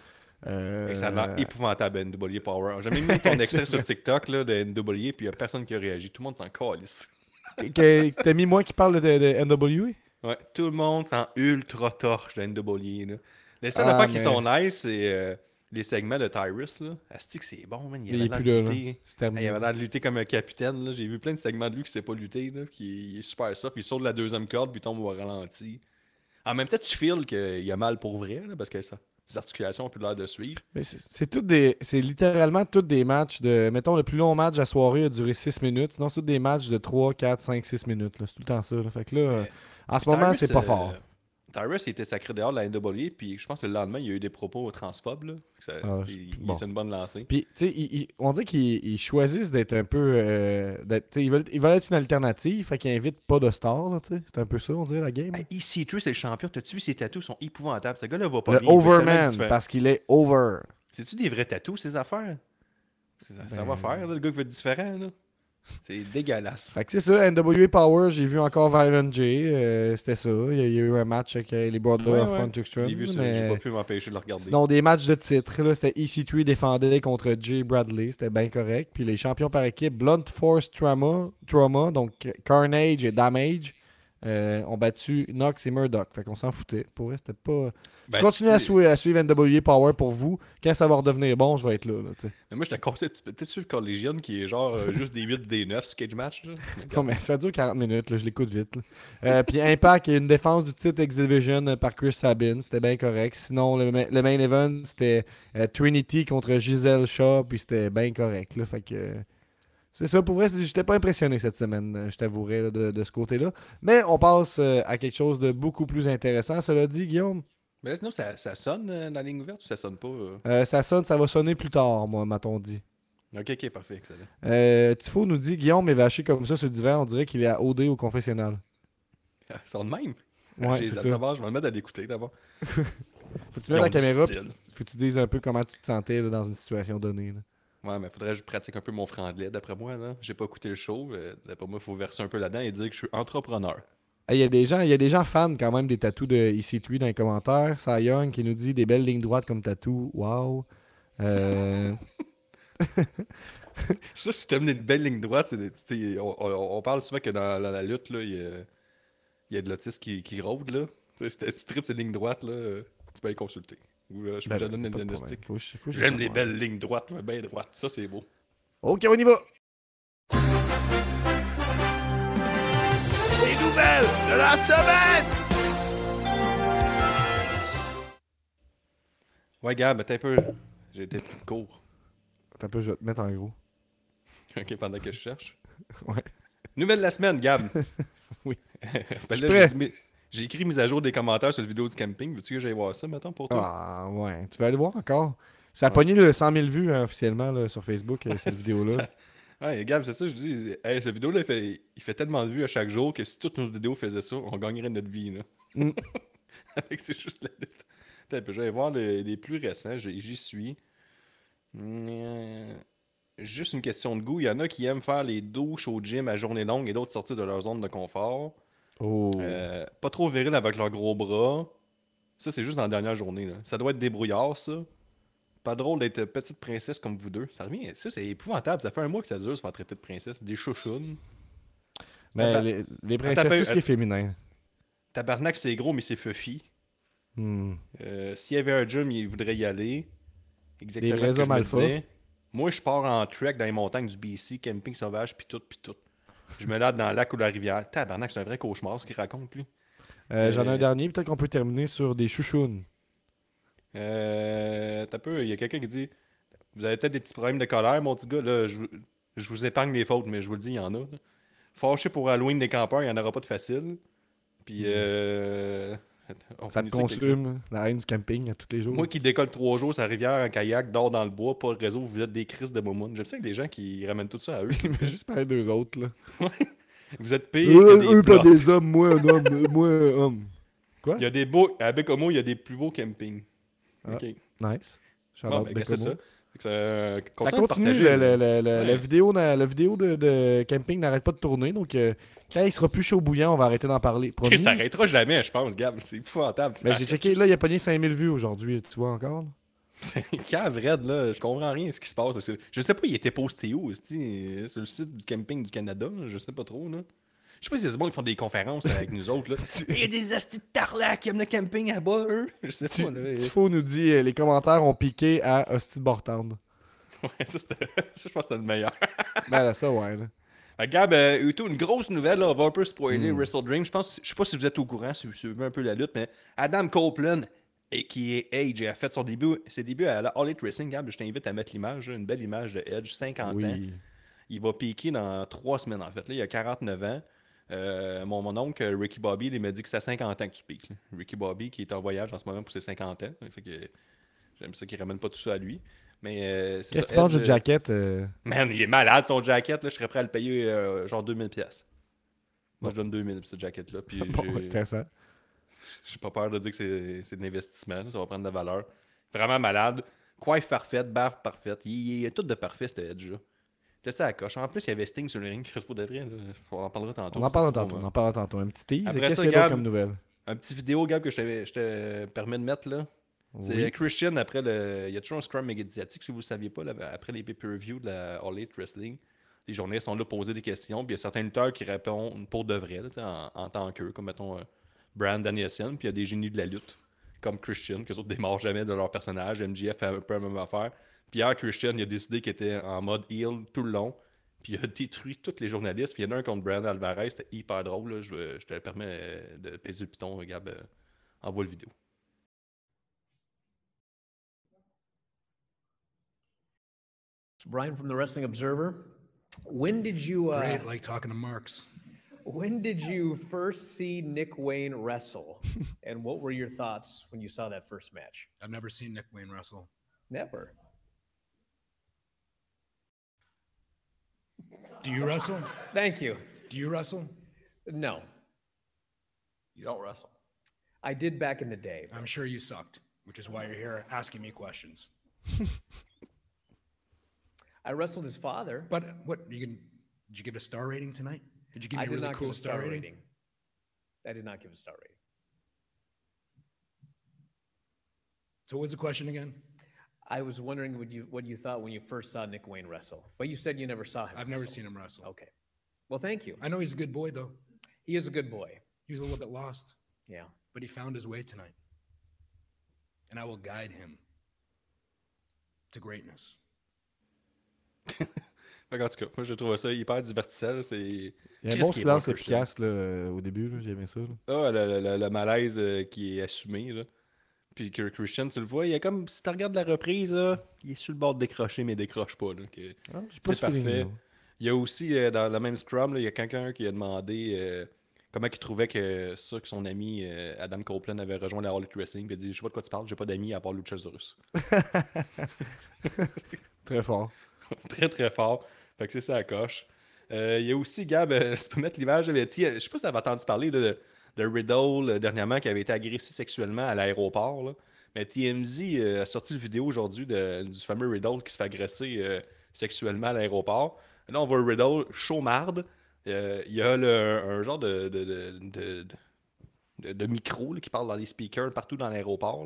Euh, que Ça a l'air épouvantable, NWA Power. J'ai même mis ton extrait sur TikTok là, de NWA, puis il n'y a personne qui a réagi. Tout le monde s'en calisse. T'as mis moi qui parle de, de NWA? Ouais, tout le monde s'en ultra torche de. Là. Les seules Ah, affaires qui mais- sont nice, c'est euh, les segments de Tyrus. Là. Asti que c'est bon, man. Il Il avait est l'air de là. là. lutter. Terminé. il avait l'air de lutter comme un capitaine. là. J'ai vu plein de segments de lui qui sait pas lutter, là, qui il est super soft. Il saute de la deuxième corde, puis il tombe au ralenti. En même temps, tu feels qu'il a mal pour vrai, là, parce que ça, ses articulations ont plus l'air de suivre. Mais c'est- c'est tout des c'est littéralement tous des matchs de mettons le plus long match la soirée a duré 6 minutes sinon c'est tous des matchs de 3 4 5 6 minutes là. c'est tout le temps ça là. fait que là en ce moment c'est pas euh, fort Tyrus il était sacré dehors de la NWA, puis je pense que le lendemain, il y a eu des propos transphobes. Là. Ça- Ah, il- bon. Une bonne lancée. puis tu sais on dirait qu'ils ils choisissent d'être un peu euh, ils veulent ils veulent être une alternative fait qu'ils invitent pas de stars là, tu sais c'est un peu ça on dirait la game là. Hey, EC3, c'est le champion. T'as-tu vu ses tatous? Sont épouvantables. Ce gars-là va pas le bien. Overman parce qu'il est over C'est-tu des vrais tatous, ces affaires? Ça, ça Ben- va faire, là, le gars qui va être différent. là. C'est dégueulasse. Fait que c'est ça, NWA Power, j'ai vu encore Violent J, euh, c'était ça. Il y, a, il y a eu un match avec euh, les Brothers Ouais, of ouais. Fun. J'ai vu ça, mais- j'ai pas pu m'empêcher de le regarder. Sinon, des matchs de titre, là, c'était EC3 défendait contre Jay Bradley, c'était bien correct. Puis les champions par équipe, Blunt Force Trauma, Trauma donc Carnage et Damage, euh, ont battu Nox et Murdoch. Fait qu'on s'en foutait. Pour vrai, c'était pas. Ben, je continue à, suivre NWA Power pour vous. Quand ça va redevenir bon, je vais être là. Mais moi, je te conseille, tu peux peut-être suivre Collegian qui est genre euh, juste des 8, des 9 sur Cage Match. Là. Non, mais ça dure 40 minutes, là, je l'écoute vite. Euh, puis Impact, il y a une défense du titre X-Division euh, par Chris Sabin, c'était bien correct. Sinon, le, ma- le main event, c'était Trinity contre Giselle Shaw, puis c'était bien correct. Là, fait que, c'est ça, pour vrai, j'étais pas impressionné cette semaine, euh, je t'avouerai, de, de ce côté-là. Mais on passe euh, à quelque chose de beaucoup plus intéressant. Cela dit, Guillaume, Mais là, sinon, ça, ça sonne euh, dans la ligne ouverte ou ça sonne pas? euh? euh, ça sonne, ça va sonner plus tard, moi, m'a-t-on dit. Ok, ok, parfait, excellent. Tifo nous dit Guillaume est vaché comme ça ce divan, on dirait qu'il est à OD au confessionnal. Ça sonne même? Ouais, c'est ça. d'abord, je vais me mettre à l'écouter d'abord. Faut-tu mettre la Ils ont du caméra. Faut que tu dises un peu comment tu te sentais là, dans une situation donnée. là? Ouais, mais faudrait que je pratique un peu mon franglais, d'après moi. là. J'ai pas écouté le show. euh, D'après moi, il faut verser un peu là-dedans et dire que je suis entrepreneur. Hey, Il y, a des gens, il y a des gens fans quand même des tatous de EC3 dans les commentaires. Cy Young qui nous dit des belles lignes droites comme tatou. Wow. Euh, Ça, si t'aimes une belle ligne droite, c'est on, on- on parle souvent que dans, dans la lutte, là, il y a, il y a de l'autisme qui, qui rôde. Là. Tu sais, C'était strip, c'est ligne droite, là. euh, Tu peux aller consulter. Ou euh, je Ben, te donne pas un diagnostic. je- je J'aime les belles lignes droites, bien droites. Ça, c'est beau. Ok, on y va. Les nouvelles de la semaine! Ouais, Gab, t'es un peu. J'ai été pris de court. Attends un peu, je vais te mettre en gros. Ok, pendant que je cherche. Ouais. Nouvelle de la semaine, Gab. Oui. Ben suis là, prêt. J'ai écrit mise à jour des commentaires sur la vidéo du camping. Veux-tu que j'aille voir ça maintenant pour toi? Ah, ouais. Tu vas aller voir encore. Ça a pogné le 100 000 vues hein, officiellement là, sur Facebook, euh, cette vidéo-là. ça- Ouais, Gab, c'est ça, je dis. Hey, cette vidéo-là, il fait, il fait tellement de vues à chaque jour que si toutes nos vidéos faisaient ça, on gagnerait notre vie. Là. Mm. Avec c'est juste la lutte. Attends je vais voir le- les plus récents. J'y j'y suis. Euh, Juste une question de goût. Il y en a qui aiment faire les douches au gym à journée longue et d'autres sortir de leur zone de confort. Oh. Euh, pas trop viril avec leurs gros bras. Ça, c'est juste dans la dernière journée. Là. Ça doit être débrouillard, ça. Pas drôle d'être petite princesse comme vous deux. Ça revient. Ça, c'est épouvantable. Ça fait un mois que ça dure se faire traiter de princesse. Des chouchounes. Mais les, les Attends, princesses, tout ce qui est féminin. Tabarnak, c'est gros, mais c'est fuffy. Hmm. Euh, S'il y avait un gym, il voudrait y aller. Exactement Des ce que vrais je me disais. Moi, je pars en trek dans les montagnes du BC, camping sauvage, puis tout, puis tout. Je me lade dans le lac ou la rivière. Tabarnak, c'est un vrai cauchemar ce qu'il raconte, lui. Euh, J'en ai Euh, un dernier, peut-être qu'on peut terminer sur des chouchounes. Euh, t'as peu, il y a quelqu'un qui dit Vous avez peut-être des petits problèmes de colère, mon petit gars. Là, je, vous- je vous épargne les fautes, mais je vous le dis, il y en a. Fâché pour Halloween des campeurs, il n'y en aura pas de facile. Puis, euh, on. Ça te consume la haine du camping à tous les jours? Moi qui décolle trois jours la rivière en kayak, dors dans le bois, pas de réseau, vous êtes des crises de momounes. J'aime ça que les gens qui ramènent tout ça à eux. Mais juste parler d'eux autres, là. vous êtes que des eux, pas des hommes, moi, un homme, euh, moi, un homme. Quoi? Il y a des beaux, à Bécomo, il y a des plus beaux campings. Ah. Ok. Nice. Bon, ben, Bécomo. c'est ça. Ça, euh, Ça continue le- le- le- la vidéo, la vidéo de, de camping n'arrête pas de tourner, donc euh, quand il sera plus chaud bouillant, on va arrêter d'en parler. Promis. Ça arrêtera jamais, je pense, Gab. C'est épouvantable. Ben, j'ai checké, là, il a pogné 5000 vues aujourd'hui, tu vois encore? là? C'est cave raide, là. Je comprends rien de ce qui se passe. Je sais pas, il était posté où, c'est sur le site du camping du Canada, je sais pas trop, là. Je sais pas si c'est des bons qui font des conférences avec nous autres, là. Il y a des astis de tarlac qui aiment le camping à bas, eux. Je sais Tu- pas, là. Tifo nous dit euh, les commentaires ont piqué à Hostie de Bortande. Ouais, ça, je pense que c'était le meilleur. ben là, ça, ouais. là. Gab, euh, Uto, une grosse nouvelle, là, on va un peu spoiler Hmm. Wrestle Dream. Je pense, je sais pas si vous êtes au courant, si vous suivez un peu la lutte, mais Adam Copeland, et qui est Edge, a fait son début, ses débuts à la All Elite Wrestling. Gab, je t'invite à mettre l'image, une belle image de Edge, 50 ans. Il va piquer dans trois semaines, en fait. Là, il a 49 ans. Euh, mon, mon oncle, Ricky Bobby, il m'a dit que c'est à 50 ans que tu piques. là. Ricky Bobby, qui est en voyage en ce moment pour ses 50 ans. Fait que j'aime ça qu'il ramène pas tout ça à lui. Mais euh, Qu'est-ce que tu penses de Jacket? euh, Man, il est malade son jacket. Là. Je serais prêt à le payer euh, genre 2000 pièces. Moi, je donne 2000 pour ce jacket-là. Puis Bon, j'ai- intéressant. j'ai pas peur de dire que c'est c'est de l'investissement. là. Ça va prendre de la valeur. Vraiment malade. Coiffe parfaite, barbe parfaite. Il, il est tout de parfait, ce Edge-là. Ça à la coche. En plus, il y avait Sting sur le ring. Chris, pour de vrai. là. On en parlera tantôt. On en C'est parle pas tantôt. On en parle tantôt. Un petit tease. Qu'est-ce qu'il y a comme nouvelle? Un petit vidéo, Gab, que je, te permets de mettre là. C'est Oui. Christian après le. Il y a toujours un scrum médiatique, si vous ne saviez pas, là, après les pay-per-view de la All Elite Wrestling. Les journalistes sont là pour poser des questions, puis il y a certains lutteurs qui répondent pour de vrai, là, en, en tant qu'eux, comme mettons euh, Brand Danielson, puis il y a des génies de la lutte, comme Christian, qui autres démarrent jamais de leur personnage. MJF fait un peu la même affaire. Hier, Christian, il a décidé qu'il était en mode heel tout le long, puis il a détruit tous les journalistes. Puis il y en a un contre Brand Alvarez, c'était hyper drôle. là. Je, je te permets euh, de peser le piton, Gab, euh, envoie le vidéo. Brian from the Wrestling Observer. When did you uh, Great, like talking to Marks. when did you first see Nick Wayne wrestle? and what were your thoughts when you saw that first match? I've never seen Nick Wayne wrestle. Never. Do you wrestle? Thank you. Do you wrestle? No. You don't wrestle. I did back in the day. I'm sure you sucked, which is why you're here asking me questions. I wrestled his father. But what you can? Did you give a star rating tonight? Did you give me I a did really not cool give a star, star rating? rating. I did not give a star rating. So what's the question again? I was wondering what you what you thought when you first saw Nick Wayne wrestle. But you said you never saw him. I've never wrestle. seen him wrestle. Okay. Well, thank you. I know he's a good boy though. He is a good boy. He was a little bit lost. Yeah. but he found his way tonight. And I will guide him to greatness. Fait qu'en tout cas, moi, je trouve ça hyper divertissant. C'est. Il y a un Qu'est-ce bon qui est silence bon, efficace là, au début, là, j'ai aimé ça. là. Ah, le, le- le malaise euh, qui est assumé, là. Puis que Christian, tu le vois, il est comme, si tu regardes la reprise, là, il est sur le bord de décrocher, mais il décroche pas. Ah, C'est ce parfait. Il y a aussi, euh, dans le même scrum, là, il y a quelqu'un qui a demandé euh, comment il trouvait que ça, que son ami euh, Adam Copeland avait rejoint la All Elite Wrestling. Puis il a dit Je sais pas de quoi tu parles, j'ai pas d'amis à part Luchasaurus. Très fort. très très fort. Fait que c'est ça la coche. Il y a aussi, Gab, tu peux mettre l'image. Je sais pas si tu avais entendu parler de, de Riddle euh, dernièrement qui avait été agressé sexuellement à l'aéroport. Mais TMZ euh, a sorti une vidéo aujourd'hui du fameux Riddle qui se fait agresser euh, sexuellement à l'aéroport. Là, on voit Riddle chaumarde. Euh, Il y a le- un genre de, de, de, de- micro là, qui parle dans les speakers partout dans l'aéroport.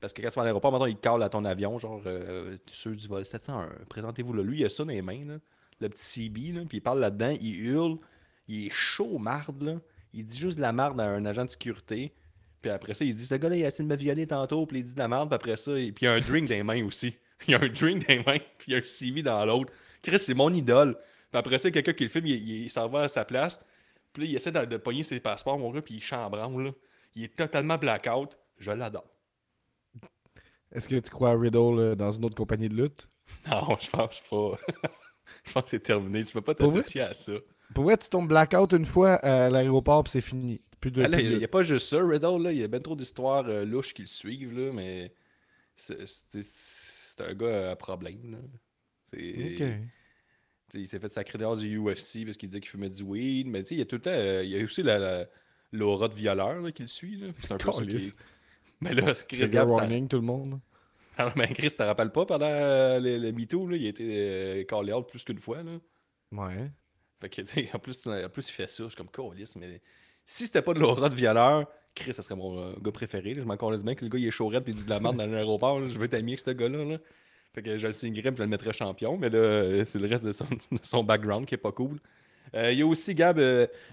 Parce que quand tu vas à l'aéroport, maintenant, il cale à ton avion, genre ceux du vol 701. Présentez-vous là. Lui, il a ça dans les mains, là, le petit CB, là, puis il parle là-dedans, il hurle, il est chaud, marde, là. Il dit juste de la marde à un agent de sécurité. Puis après ça, il dit Ce gars-là, il a essayé de me violer tantôt, puis il dit de la marde, puis après ça, il- puis il y a un drink dans les mains aussi. Il y a un drink dans les mains, puis il y a un CB dans l'autre. Chris, c'est mon idole. Puis après ça, quelqu'un qui le filme, il, s'en va à sa place. Puis là, il essaie de, de pogner ses passeports, mon gars, puis il chambranle, là. Il est totalement blackout. Je l'adore. Est-ce que tu crois à Riddle euh, dans une autre compagnie de lutte? Non, je pense pas. je pense que c'est terminé. Tu peux pas t'associer à ça. Pour vrai, tu tombes blackout une fois à l'aéroport, puis c'est fini. Plus de. Ah, là, il n'y a, pas juste ça, Riddle. Là. Il y a bien trop d'histoires euh, louches qui le suivent, là, mais c'est- un gars à problème. Là. Il s'est fait sacrer dehors du UFC parce qu'il disait qu'il fumait du weed. Mais il y a tout le temps. euh, il y a aussi la- la- l'aura de violeur là, qui le suit. C'est un peu ça qui Mais là, Chris Gab, ça- warning, tout le monde. Ah, mais Chris, tu te rappelles pas pendant euh, le, le MeToo, là, il a été euh, callé out plus qu'une fois. Là. Ouais. Fait que, en plus, en plus, il fait ça. Je suis comme, Colis, mais si c'était pas de l'aura de violeur, Chris, ça serait mon euh, gars préféré. Je m'en calisse bien que le gars, il est chaud raide puis il dit de la merde dans l'aéroport. Je veux être avec ce gars-là. là. Fait que je le signerais puis je le mettrais champion. Mais là, euh, c'est le reste de son, background qui est pas cool. Euh, Il y a aussi, Gab,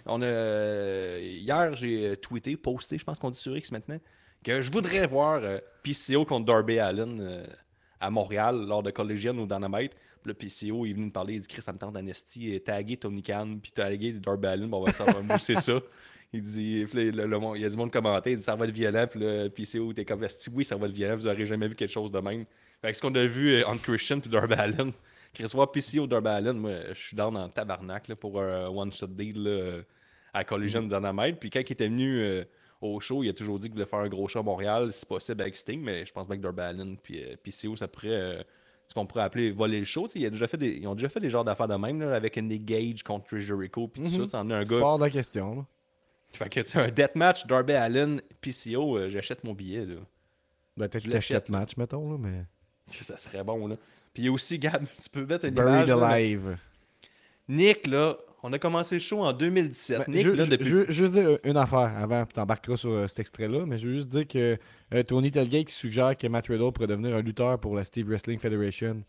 on a, hier, j'ai tweeté, posté, je pense qu'on dit sur X maintenant, que je voudrais voir PCO contre Darby Allen à Montréal lors de Collegian ou Dynamite. Le PCO, est venu me parler, il dit Chris, ça me tente d'Anesti, et taguer Tony Khan, puis taguer Darby Allen, bon, on va savoir moi, c'est ça. Il dit, le- le il y a du monde commenté, il dit ça va être violent, puis le PCO, t'es comme oui, ça va être violent, vous n'aurez jamais vu quelque chose de même. Fait que ce qu'on a vu euh, entre Christian puis Darby Allen, Chris, voir PCO Darby Allen, moi, je suis down en tabarnak là, pour un one-shot deal là, à Collegian Mm. Dynamite. Puis quand il était venu euh, au show, il a toujours dit qu'il voulait faire un gros show à Montréal, si possible avec Sting, mais je pense bien que Darby Allen puis euh, PCO, ça pourrait, euh, ce qu'on pourrait appeler voler le show. Il a déjà fait des, ils ont déjà fait des genres d'affaires de même, là, avec Nick Gage contre Jericho, puis tout ça. Tu sais, en un gars. hors de la question. Là. Fait que tu un deathmatch, Darby Allen, PCO, euh, j'achète mon billet. Là. Ben, peut-être que l'achète, 4 matchs, mettons. Là, mais... Ça serait bon. Là. Puis il y a aussi, Gab, tu peux mettre une Buried image. là, alive. Nick, là, on a commencé le show en 2017. Ben, Nick, je, là, depuis. je veux juste dire une affaire avant, puis t'embarqueras sur euh, cet extrait-là, mais je veux juste dire que euh, Tony Telgate suggère que Matt Riddle pourrait devenir un lutteur pour la Steve Wrestling Federation.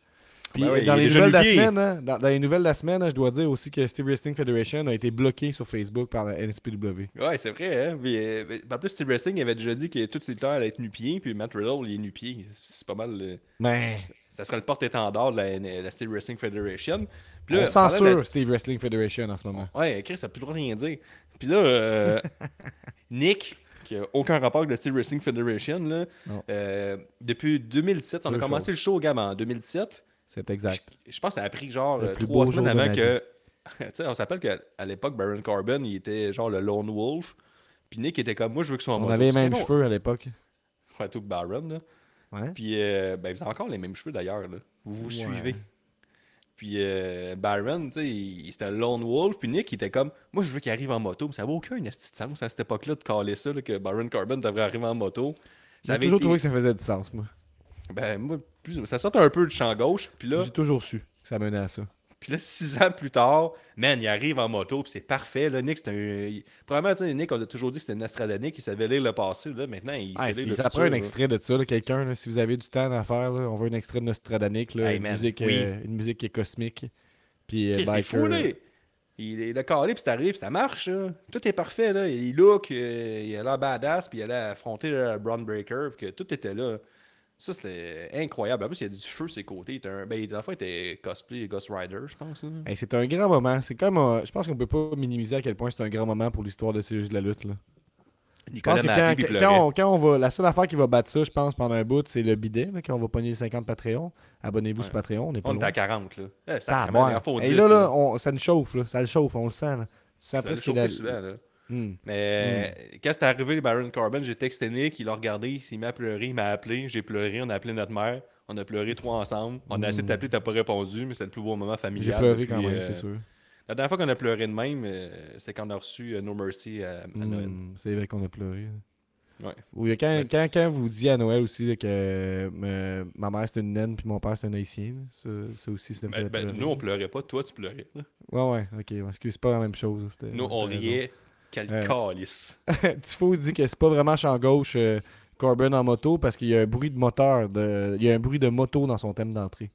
Puis Ben oui, euh, dans il est les nouvelles de la semaine, hein, dans, dans les nouvelles de la semaine, hein, je dois dire aussi que Steve Wrestling Federation a été bloqué sur Facebook par la NSPW. Ouais, c'est vrai. Hein? Puis, euh, mais en plus, Steve Wrestling avait déjà dit que tous ses lutteurs allaient être nu-pieds, puis Matt Riddle, il est nu-pied. C'est- pas mal. Mais ça sera le porte-étendard de la, la Steve Wrestling Federation. Puis on là, censure la- Steve Wrestling Federation en ce moment. Ouais, Chris, ça n'a plus rien dire. Puis là, euh, Nick, qui a aucun rapport avec la Steel Wrestling Federation, là, euh, depuis 2017, on a commencé choses. le show, Gab, en 2017. C'est exact. Je pense que ça a pris genre euh, trois semaines avant que. tu sais, on s'appelle qu'à l'époque, Baron Corbin, il était genre le Lone Wolf. Puis Nick était comme moi, je veux que ce soit en On avait les mêmes cheveux à l'époque. Ouais, tout Baron, là. Ouais. Puis, euh, ben, vous avez encore les mêmes cheveux d'ailleurs, là. Vous vous Ouais. suivez. Puis, euh, Baron, tu sais, il- c'était un lone wolf. Puis Nick, il était comme, moi, je veux qu'il arrive en moto. Mais ça n'a aucun de sens à cette époque-là de caler ça, là, que Baron Corbin devrait arriver en moto. Ça J'ai toujours été- trouvé que ça faisait du sens, moi. Ben, moi, plus- ça sortait un peu du champ gauche. Puis là, J'ai toujours su que ça menait à ça. Puis là, six ans plus tard, man, il arrive en moto, puis c'est parfait. Là, Nick, c'est un. Probablement, tu sais, Nick, on a toujours dit que c'était Nostradamus, il savait lire le passé. Là, maintenant, il Ah, sait si, lire le ça futur. prend un là. extrait de ça, là, quelqu'un, si vous avez du temps à faire, là, on veut un extrait de Nostradanic, là, Hey, une, man, musique, oui. euh, une musique qui est cosmique. Puis, euh, c'est biker, fou, là. Il est le calé, puis t'arrives, puis ça marche, là. Tout est parfait, là. Il look, euh, il a l'air badass, puis il allait affronter le Brown Breaker, que tout était là. Ça, c'était incroyable. En plus, il y a du feu sur ses côtés. Il était un... Ben, la fois, il était cosplay Ghost Rider, je pense. Hey, c'est un grand moment. C'est comme. euh, je pense qu'on peut pas minimiser à quel point c'est un grand moment pour l'histoire de ces jeux de la lutte. Là. Je pense Nicolas que Marie, quand, on, quand on va. La seule affaire qui va battre ça, je pense, pendant un bout, c'est le bidet. Là, quand on va pogner les 50 Patreon. Abonnez-vous sur Patreon. On est pas On est à 40, là. Eh, Ah, sacrément, bon, Et 10, là, là, là. on- ça nous chauffe. Là. Ça le chauffe, on le sent. Là. Tu sens Ça presque le souvent, là. Hmm. Mais euh, quand c'est arrivé, Baron Corbin, j'ai texté Nick, il l'a regardé, il s'est mis à pleurer, il m'a appelé, j'ai pleuré, on a appelé notre mère, on a pleuré trois ensemble. On a essayé de t'appeler, t'as pas répondu, mais c'est le plus beau moment J'ai familial. pleuré quand même, euh, c'est sûr. La dernière fois qu'on a pleuré de même, euh, c'est quand on a reçu euh, No Mercy à, à Noël. Hmm, c'est vrai qu'on a pleuré. Ouais. Oui, quand, Ouais. quand, quand vous dites à Noël aussi là, que euh, ma mère c'est une naine puis mon père c'est un haïtien, là, ça, ça aussi me Ben, ben, nous, on pleurait pas, toi, tu pleurais. là. Ouais, ouais, ok. Parce que c'est pas la même chose. Nous, on riait. Quel Ouais. calice. Tifo dit que c'est pas vraiment champ gauche euh, Corbin en moto parce qu'il y a un bruit de moteur, de... il y a un bruit de moto dans son thème d'entrée.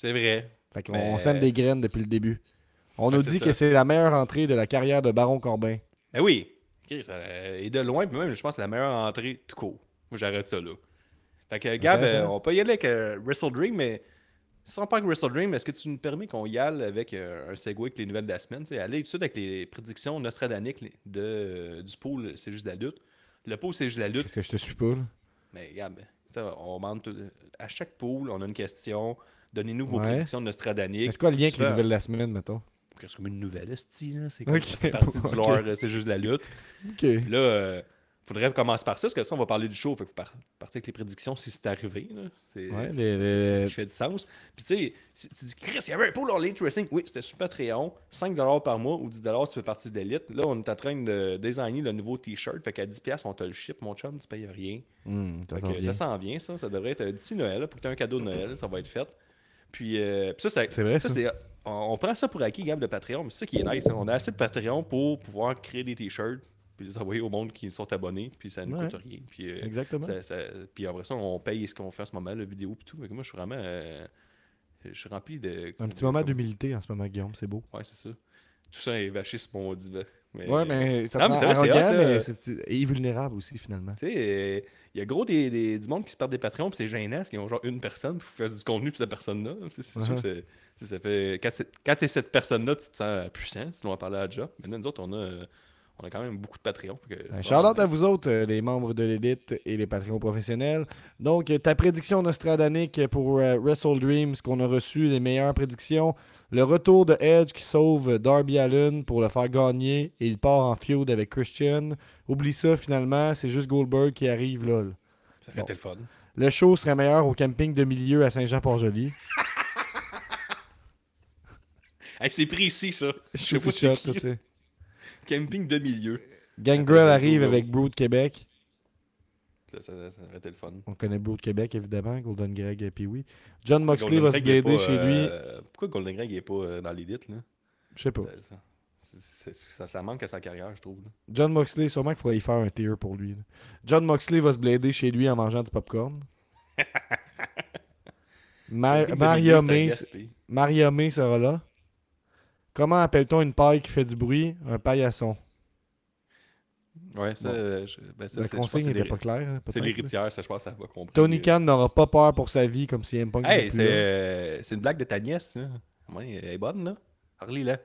C'est vrai. Fait qu'on Mais- sème des graines depuis le début. On Ouais, nous dit ça. que c'est la meilleure entrée de la carrière de Baron Corbin. Ben oui. Euh, et de loin, puis même, je pense que c'est la meilleure entrée tout court. Moi, j'arrête ça là. Fait que, Gab, euh, on peut y aller avec euh, Wrestle Dream, mais sans pas Wrestle Dream, est-ce que tu nous permets qu'on y aille avec euh, un segue avec les nouvelles de la semaine? tu sais, aller tout de suite avec les prédictions nostradaniques de, euh, du pool C'est juste de la lutte. Le pool C'est juste de la lutte, Parce que je te suis pas, là? mais tu sais, on demande tout- à chaque pool, on a une question. Donnez-nous vos Ouais. prédictions nostradaniques. Est-ce quoi le lien avec les nouvelles de la semaine, mettons? C'est comme une nouvelle esti, là. C'est comme Ok. ça fait partie du lore, euh, c'est juste de la lutte. Ok. Là, euh, faudrait commencer par ça, parce que ça, on va parler du show. Fait que faut par- partir avec les prédictions si c'est arrivé. C'est Ouais, les- ce qui fait du sens. Puis tu sais, tu dis, Chris, il y avait un pool en Elite Wrestling. Oui, c'était sur Patreon. 5$ par mois ou 10$ si tu fais partie de l'élite. Là, on est en train de designer le nouveau t-shirt. Fait qu'à 10$, on te le ship, mon chum, tu payes rien. Hmm, ça Fait s'en que vient. ça s'en vient, ça. Ça devrait être euh, d'ici Noël, là, pour que tu aies un cadeau de Noël. Ça va être fait. Puis, euh, puis ça, ça- C'est vrai, ça. on, on prend ça pour acquis, Gab, de Patreon, mais c'est ça qui est nice. hein. On a assez de Patreon pour pouvoir créer des t-shirts puis les envoyer au monde qui sont abonnés, puis ça ne Ouais. coûte rien. Puis, euh, Exactement. ça- ça- puis après ça, on paye ce qu'on fait en ce moment, la vidéo et tout. Moi, je suis vraiment. euh, je suis rempli de. Un petit moment comme- d'humilité en ce moment, Guillaume, c'est beau. Ouais, c'est ça. Tout ça est vaché sur mon divan. Mais, Ouais, mais ça non, mais arrogant, hot, là. mais c'est et vulnérable aussi, finalement. Tu sais, euh, il y a gros des, des- du monde qui se perd des Patreons, puis c'est gênant, parce qu'ils ont genre une personne, puis faut faire du contenu pour cette personne-là. C'est c'est sûr Uh-huh. que ça fait. Quand, t'es cette personne-là, tu te sens puissant, tu dois en parler à la job. Maintenant, nous autres, on a, on a quand même beaucoup de Patreons. Ben, Shout-out à vous autres, euh, les membres de l'élite et les Patreons professionnels. Donc, euh, ta prédiction nostradanique pour euh, Wrestle Dreams, qu'on a reçu, les meilleures prédictions. Le retour de Edge qui sauve Darby Allen pour le faire gagner et il part en feud avec Christian. Oublie ça, finalement, c'est juste Goldberg qui arrive là. là. Ça aurait été le fun. Le show serait meilleur au camping de milieu à Saint-Jean-Port-Joli. Hey, c'est précis, ça. Je sais pas c'est shot, qui. tu sais. Camping de milieu. Gangrel arrive avec Brood Québec. Ça, ça, ça aurait été le fun. On connaît Brood Québec, évidemment. Golden Greg et puis oui. John Moxley Golden va se Greg, blader chez lui. euh, Pourquoi Golden Greg n'est pas euh, dans l'édite, là? Je sais pas. ça, ça, c'est- c'est- ça- ça manque à sa carrière, je trouve. là. John Moxley, sûrement qu'il faudrait y faire un tier pour lui. là. John Moxley va se blader chez lui en mangeant du popcorn. Ma- Camping de Maria, May. Maria May sera là. Comment appelle-t-on une paille qui fait du bruit? Un paillasson. Ouais, ça, Bon. euh, je- ben, ça La consigne n'était pas claire. hein, C'est l'héritière, ça, je pense, ça va compris. Tony Khan n'aura pas peur pour sa vie comme si M Punk Hey, c'est euh, c'est une blague de ta nièce, là. Elle est bonne, là. Harley-la.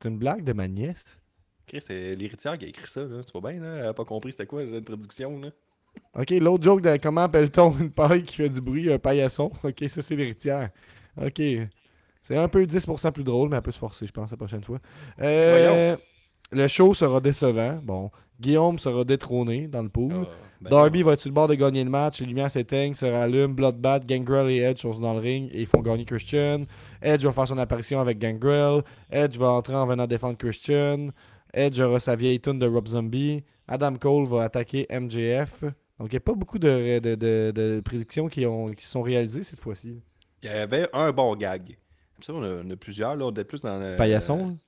C'est une blague de ma nièce? Chris, c'est l'héritière qui a écrit ça, là. Tu vois bien, là? Elle a pas compris c'était quoi, une prédiction, là. Ok, l'autre joke de comment appelle-t-on une paille qui fait du bruit Un paillasson? Ok, ça c'est l'héritière. Ok. C'est un peu 10% plus drôle, mais elle peut se forcer, je pense, la prochaine fois. Euh, le show sera décevant. Bon. Guillaume sera détrôné dans le pool. Ah, ben Darby non. va être sur le bord de gagner le match? Les lumières s'éteignent, se rallument. Bloodbath, Gangrel et Edge sont dans le ring et ils font gagner Christian. Edge va faire son apparition avec Gangrel. Edge va entrer en venant défendre Christian. Edge aura sa vieille tune de Rob Zombie. Adam Cole va attaquer MJF. Donc il n'y a pas beaucoup de, de- de- de prédictions qui, ont, qui sont réalisées cette fois-ci. Il y avait un bon gag. Ça, on a, on a plusieurs, là. On est plus dans. le- Paillasson. là.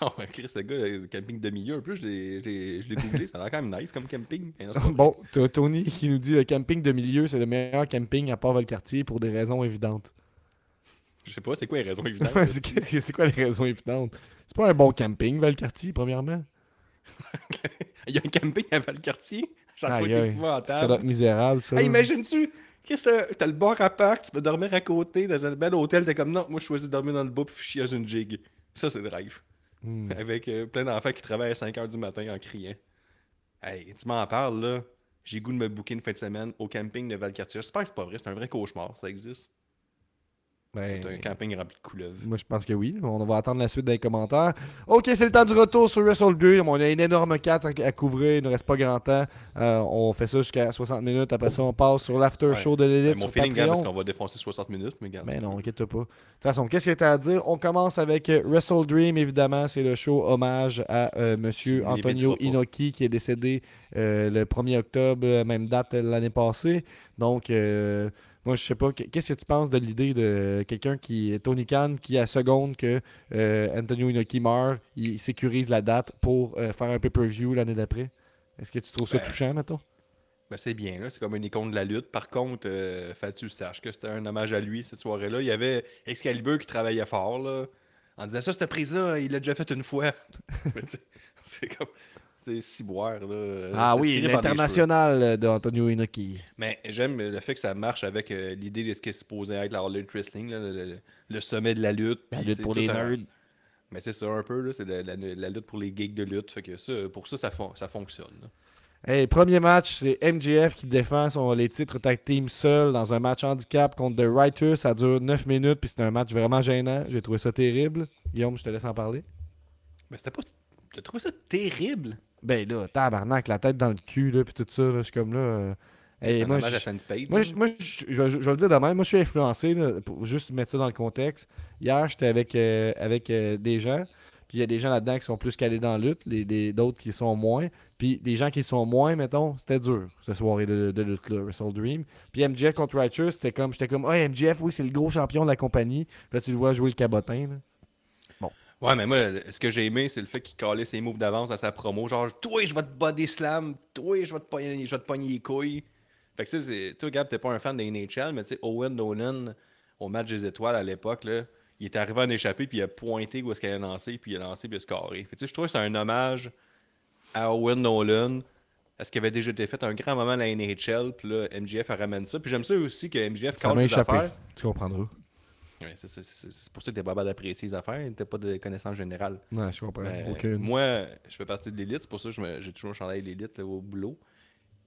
Non, Chris, le gars, le camping de milieu, un peu, je l'ai- googlé. Ça a l'air quand même nice comme camping. Bon, t'as Tony qui nous dit le camping de milieu, c'est le meilleur camping à part Valcartier pour des raisons évidentes. Je sais pas, c'est quoi les raisons évidentes? c'est quoi les raisons évidentes? C'est pas un bon camping, Valcartier, premièrement. Il y a un camping à Valcartier? Trouve aïe. épouvantable. Ça doit être misérable, ça. Hey, imagine-tu, qu'est-ce que t'as- t'as le bar à parc, tu peux dormir à côté dans un bel hôtel, t'es comme non, moi je choisis de dormir dans le bas puis chier dans une jig. Ça, c'est drive. Hmm. Avec euh, plein d'enfants qui travaillent à 5 h du matin en criant. Hey, tu m'en parles là. J'ai goût de me booker une fin de semaine au camping de Valcartier. J'espère que c'est pas vrai, c'est un vrai cauchemar, ça existe. Ben, C'est un camping rempli de couleuvres. Moi, je pense que oui. On va attendre la suite dans les commentaires. OK, c'est le temps du retour sur Wrestle Dream. On a une énorme 4 à, couvrir. Il ne nous reste pas grand temps. Euh, on fait ça jusqu'à 60 minutes. Après ça, on passe sur l'after Ouais. show de Ben, l'élite mon sur feeling, gars, parce Patreon. qu'on va défoncer 60 minutes, mais regarde. Ben non, inquiète pas. De toute façon, qu'est-ce que tu as à dire? On commence avec Wrestle Dream, évidemment. C'est le show hommage à euh, Monsieur Tu Antonio. Inoki qui est décédé euh, le 1er octobre, même date l'année passée. Donc, euh, moi, je sais pas, qu- qu'est-ce que tu penses de l'idée de quelqu'un qui est Tony Khan qui, à seconde que euh, Antonio Inoki meurt, il sécurise la date pour euh, faire un pay-per-view l'année d'après? Est-ce que tu trouves ça Ben, touchant, mettons? Ben, c'est bien, là. c'est comme une icône de la lutte. Par contre, euh, fais-tu sache que c'était un hommage à lui cette soirée-là. Il y avait Excalibur qui travaillait fort là, en disant ça, cette prise-là, il l'a déjà fait une fois. C'est comme. C'est ciboire. Là. Ah C'est oui, l'international d'Antonio Inoki. Mais j'aime le fait que ça marche avec euh, l'idée de ce qui est supposé être la All Wrestling, là, le, sommet de la lutte. La lutte pour les un- nerds. Mais c'est ça un peu, là, c'est la, la- la lutte pour les geeks de lutte. Fait que ça, pour ça, ça, fon- ça fonctionne. là. Hey, premier match, c'est MJF qui défend son, les titres tag team seul dans un match handicap contre The Writers. Ça dure 9 minutes, puis c'est un match vraiment gênant. J'ai trouvé ça terrible. Guillaume, je te laisse en parler. Mais c'était pas. T'as trouvé ça terrible? Ben là, tabarnak, la tête dans le cul, là, puis tout ça. là, je suis comme là. euh, hey, moi, je-. Moi, là. je, moi, je, vais le dire de même. Moi, je suis influencé, là, pour juste mettre ça dans le contexte. Hier, j'étais avec, euh, avec euh, des gens, puis il y a des gens là-dedans qui sont plus calés dans la lutte, les, les- d'autres qui sont moins. Puis des gens qui sont moins, mettons, c'était dur, cette soirée de, de lutte-là, Wrestle Dream. Puis MJF contre Righteous, c'était comme, j'étais comme, ah, MJF, oui, c'est le gros champion de la compagnie. Puis là, tu le vois jouer le cabotin, là. Ouais, mais moi, le- ce que j'ai aimé, c'est le fait qu'il calait ses moves d'avance dans sa promo. Genre, toi, je vais te body slam. Toi, je vais te pogner, je vais te pogner les couilles. Fait que tu sais, c'est- toi, Gab, t'es pas un fan des NHL, mais tu sais, Owen Nolan, au match des étoiles à l'époque, là, il est arrivé en échappé, puis il a pointé où est-ce qu'il allait lancer, puis il a lancé, puis il a scoré. Fait que tu sais, je trouve que c'est un hommage à Owen Nolan. À ce qui avait déjà été fait un grand moment à la NHL, puis là, MJF ramène ça. Puis j'aime ça aussi que MJF Ça cale m'a ses échappé. affaires. Tu comprendras. Ouais, c'est pour ça que t'es pas capable d'apprécier les affaires, t'as pas de connaissance générale. Non, je comprends. Aucune. Moi, je fais partie de l'élite, c'est pour ça que j'ai toujours un chandail l'élite au boulot.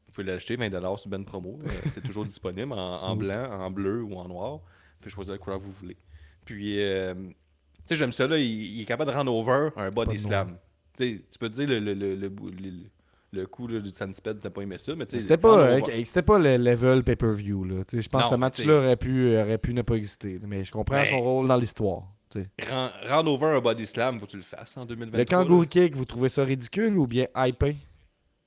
Vous pouvez l'acheter 20$ sur Ben Promo. euh, c'est toujours disponible en, en blanc, en bleu ou en noir. Vous pouvez choisir la couleur que vous voulez. Puis, euh, tu sais, j'aime ça, là, il, il est capable de rendre over un body slam. Tu peux te dire le, le, le, le, le, coup là, du Sandsped, t'as pas aimé ça, mais tu sais. C'était pas, euh, c'était pas le level pay-per-view. Je pense Non, que ce match-là aurait pu, aurait pu ne pas exister. Mais je comprends son rôle dans l'histoire. Rendre over un body slam, faut que tu le fasses en 2023. Le kangourou kick, vous trouvez ça ridicule ou bien hypé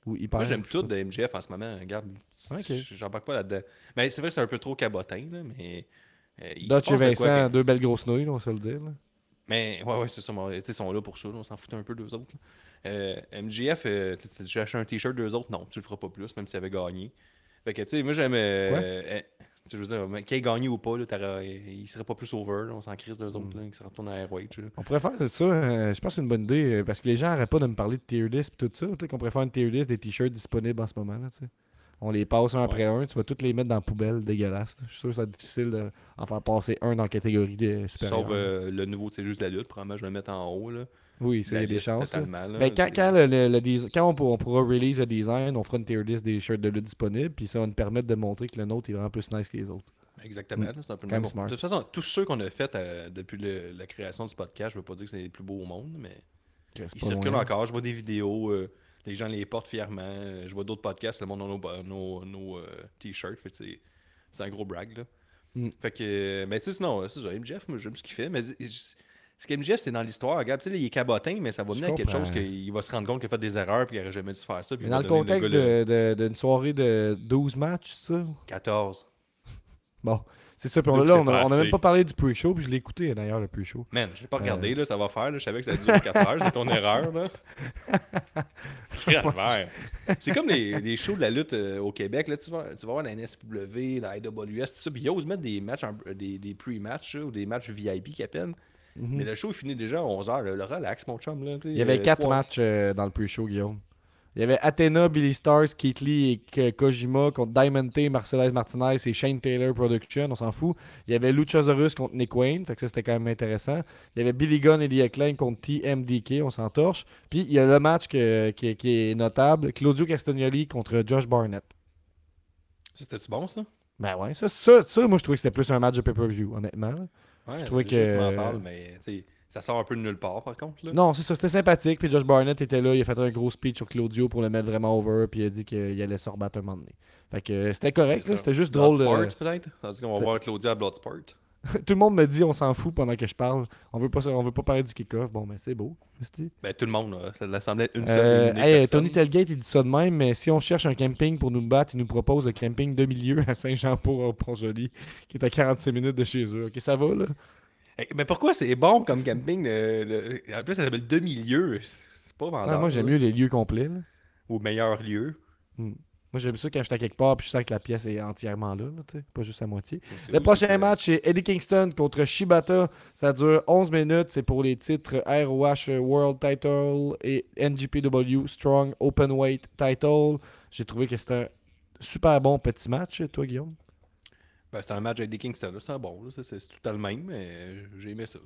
Ou hyper? Moi, j'aime tout de MJF en ce moment. Regarde, Ok. j'embarque pas là-dedans. Mais c'est vrai que c'est un peu trop cabotin, là, mais. euh, Dutch et quoi Vincent, deux belles grosses nouilles, on va se le dire. là. Mais ouais, ouais, c'est ça. Ils sont là pour ça. là, on s'en fout un peu d'eux autres. là. Euh, MJF, euh, j'ai acheté un t-shirt d'eux autres. Non, tu le feras pas plus, même s'il avait gagné. Fait que, tu sais, moi, j'aime. euh, Quoi? euh, je veux dire, qu'il ait gagné ou pas, là, il serait pas plus over. là, on s'en crise d'eux Mm. autres, là, qui se retournent à ROH. là. On pourrait faire ça, euh, je pense que c'est une bonne idée, parce que les gens n'arrêtent pas de me parler de tier list et tout ça. Peut-être qu'on pourrait faire une tier list des t-shirts disponibles en ce moment. Là, tu sais. On les passe un après un, tu vas tous les mettre dans la poubelle, dégueulasse. Je suis sûr que ça va être difficile d'en faire passer un dans la catégorie de supérieure. Sauf euh, le nouveau, c'est juste la lutte. Probablement, je vais le mettre en haut. Là. oui, c'est des chances. là. totalement, là, Ben, quand, c'est- quand, le, le- le desi- quand on, pour- on pourra release le design, on fera une tier list des shirts de lutte disponibles, puis ça va nous permettre de montrer que le nôtre est vraiment plus nice que les autres. Exactement, là, c'est un peu Quand smart. De toute façon, tous ceux qu'on a fait euh, depuis le- la création du podcast, je veux pas dire que c'est les plus beaux au monde, mais C'est ils circulent encore. Je vois des vidéos, euh, les gens les portent fièrement. euh, je vois d'autres podcasts, le monde a nos, ba- nos, nos, euh, t-shirts. Fait c'est c'est un gros brag. Là. Mm. Fait que, euh, mais tu sais, sinon, c'est ça. MJF, moi, j'aime ce qu'il fait. Mais ce qu'MJF, c'est dans l'histoire. Regarde, tu sais, là, il est cabotin, mais ça va mener à quelque chose qu'il va se rendre compte qu'il a fait des erreurs puis qu'il n'aurait jamais dû faire ça. Puis dans le contexte de- de- d'une soirée de 12 matchs, ça? 14. Bon, c'est ça. Puis on, là, on, a, pas on a assez. même pas parlé du pre-show, puis je l'ai écouté d'ailleurs, le pre-show. Man, je l'ai pas regardé, Euh. là, ça va faire. Là. Je savais que ça durait 4 heures. C'est ton erreur. Là. C'est comme les, les shows de la lutte euh, au Québec. Là, tu, vas, tu vas voir la NSW, la IWS, tout ça. Puis ils osent mettre des matchs, en- des, des pre-matchs ou des matchs VIP qui appellent. Mais le show, il finit déjà à 11h. Le, relax, mon chum. Là, Il y avait euh, quatre matchs euh, dans le pre-show, Guillaume. Il y avait Athena, Billy Stars, Keith Lee et Kojima contre Diamond T, Marcellus Martinez et Shane Taylor Production, on s'en fout. Il y avait Luchasaurus contre Nick Wayne, fait que ça c'était quand même intéressant. Il y avait Billy Gunn et The Acclaim contre TMDK, on s'en torche. Puis il y a le match que- qui, qui est notable, Claudio Castagnoli contre Josh Barnett. Ça, C'était-tu bon, ça? Ben ouais, ça, ça, ça, moi je trouvais que c'était plus un match de pay-per-view, honnêtement. Ouais, Je trouvais que- parles, mais ça sort un peu de nulle part, par contre. Là. Non, c'est ça, c'était sympathique. Puis Josh Barnett était là, il a fait un gros speech sur Claudio pour le mettre vraiment over, puis il a dit qu'il allait se rebattre un moment donné. Fait que euh, c'était correct, ça. c'était juste drôle. Bloodsport, euh, peut-être? Tandis qu'on va voir Claudia à Bloodsport. Tout le monde me dit on s'en fout pendant que je parle. On veut pas, on veut pas parler du kick-off. Bon, mais c'est beau. Ben, tout le monde, là, ça semblait être une seule Euh, unique hey. Tony Telgate, il dit ça de même, mais si on cherche un camping pour nous battre, il nous propose le camping de milieu à Saint-Jean-Port-Pont-Joli, qui est à 46 minutes de chez eux. Ok, ça va, là? Hey, mais pourquoi c'est bon comme camping? le- le- En plus, ça s'appelle demi-lieu. C'est pas vendeur. Ah, moi, j'aime mieux les lieux complets. là. Ou meilleur lieu. Moi, j'aime ça quand je suis à quelque part puis je sens que la pièce est entièrement là, pas juste à moitié. Le prochain match, c'est Eddie Kingston contre Shibata. Ça dure 11 minutes. C'est pour les titres ROH World Title et NGPW Strong Openweight Title. J'ai trouvé que c'était un super bon petit match, toi, Guillaume? Ben, c'était un match avec des Kingston. C'est bon. C'est tout le même, mais j'ai aimé ça.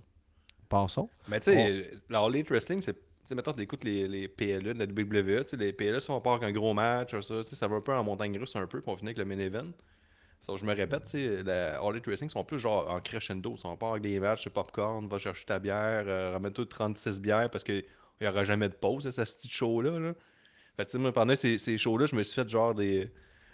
Passons. Mais tu sais, la All Elite Wrestling, c'est. Tu sais, mettons, tu écoutes les, les PLE de la WWE, tu sais, les PLE sont pas avec un gros match, ça, tu sais, ça va un peu en montagne russe, un peu, puis on finit avec le main event. So, je me répète, tu sais, la All Elite Wrestling sont plus genre en crescendo, ils sont pas avec des matchs, c'est popcorn, va chercher ta bière, euh, ramène-toi 36 bières parce qu'il n'y aura jamais de pause, à ce petit show-là. Là. Fait que, tu sais, moi, pendant ces, ces shows-là, je me suis fait genre des.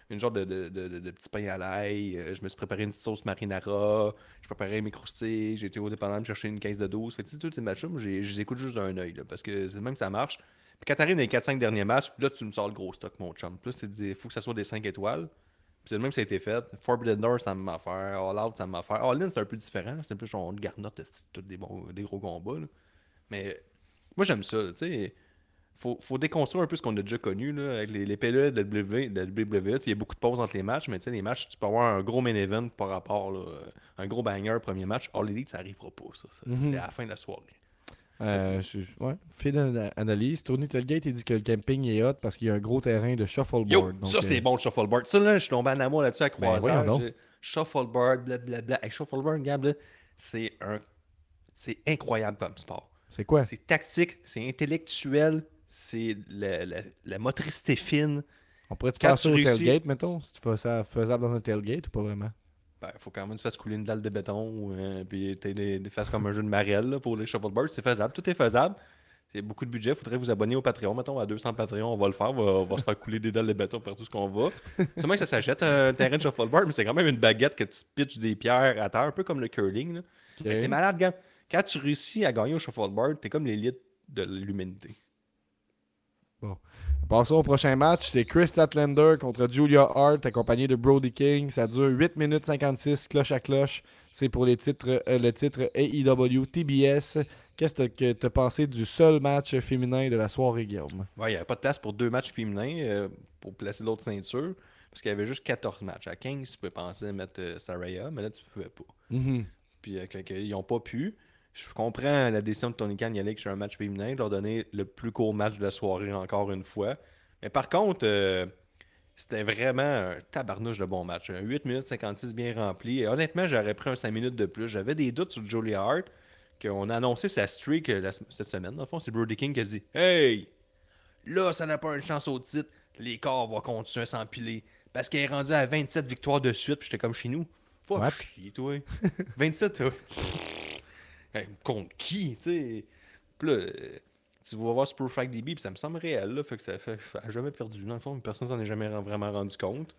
Une genre de, de, de, petit pain à l'ail. euh, je me suis préparé une sauce marinara. Je préparais mes croustilles. J'ai été au dépendant me chercher une caisse de 12. Fait que, tous ces matchs-là, je les écoute juste d'un œil. Parce que c'est même que ça marche. Puis quand t'arrives dans les 4-5 derniers matchs, là, tu me sors le gros stock, mon chum. Là, c'est il faut que ça soit des 5 étoiles. Puis c'est le même que ça a été fait. Forbidden Door, ça m'a fait. All Out, ça m'a fait. All In, c'est un peu différent. C'est un peu genre de garnotte, tous des, bons, des gros combats. là. Mais moi, j'aime ça. Tu sais, faut, faut déconstruire un peu ce qu'on a déjà connu là, avec les, les PLE de la WWE. de la WWE. Il y a beaucoup de pauses entre les matchs, mais tu sais, les matchs, tu peux avoir un gros main event par rapport, là, euh, un gros banger premier match. All Elite, ça arrivera pas, ça. ça. Mhm. C'est à la fin de la soirée. Euh, je- je- ouais. Fait d'analyse. Tony Telgate, il dit que le camping est hot parce qu'il y a un gros terrain de shuffleboard. Yo, Donc, ça c'est euh, bon le shuffleboard. Ça là, je suis tombé en amour là-dessus à croisage. donc. J'ai- Shuffleboard, blablabla. Hey, shuffleboard, regarde, c'est un. C'est incroyable comme sport. C'est quoi? C'est tactique, c'est intellectuel, c'est la, la- la motricité fine. On pourrait-tu Quand faire ça au réussis- tailgate, mettons? Si tu fais ça faisable dans un tailgate ou pas vraiment? Ben, faut quand même que tu fasses couler une dalle de béton, euh, puis tu des, des fasses comme un jeu de marelle là, pour les shuffleboards. C'est faisable, tout est faisable. C'est beaucoup de budget. Faudrait vous abonner au Patreon. Mettons, à 200 Patreon, on va le faire. On va, on va se faire couler des dalles de béton partout ce qu'on va. C'est que ça s'achète un terrain de shuffleboard, mais c'est quand même une baguette que tu pitches des pierres à terre, un peu comme le curling. Mais c'est malade, gars. Quand tu réussis à gagner au shuffleboard, t'es comme l'élite de l'humanité. Passons au prochain match. C'est Chris Statlander contre Julia Hart, accompagné de Brody King. Ça dure 8 minutes 56, cloche à cloche. C'est pour les titres, euh, le titre AEW TBS. Qu'est-ce que tu as pensé du seul match féminin de la soirée, Guillaume? Ouais, il n'y avait pas de place pour deux matchs féminins euh, pour placer l'autre ceinture. Parce qu'il y avait juste 14 matchs. À 15, tu pouvais penser mettre euh, Saraya, mais là, tu pouvais pas. Puis que- que- ils n'ont pas pu. Je comprends la décision de Tony Khan y aller sur un match féminin, de leur donner le plus court match de la soirée encore une fois. Mais par contre, euh, c'était vraiment un tabarnouche de bon match. Un 8 minutes 56 bien rempli. Et honnêtement, j'aurais pris un 5 minutes de plus. J'avais des doutes sur Julia Hart, qu'on a annoncé sa streak euh, la cette semaine. Dans le fond, c'est Brody King qui a dit Hey, là, ça n'a pas une chance au titre. Les corps vont continuer à s'empiler. Parce qu'elle est rendue à 27 victoires de suite. Puis j'étais comme chez nous. Faut chier, toi. 27, toi. Contre qui, tu sais? Puis là, euh, tu vas voir Super Fight DB, puis ça me semble réel, là. Fait que ça fait. Elle a jamais perdu, dans le fond. Personne s'en est jamais vraiment rendu compte.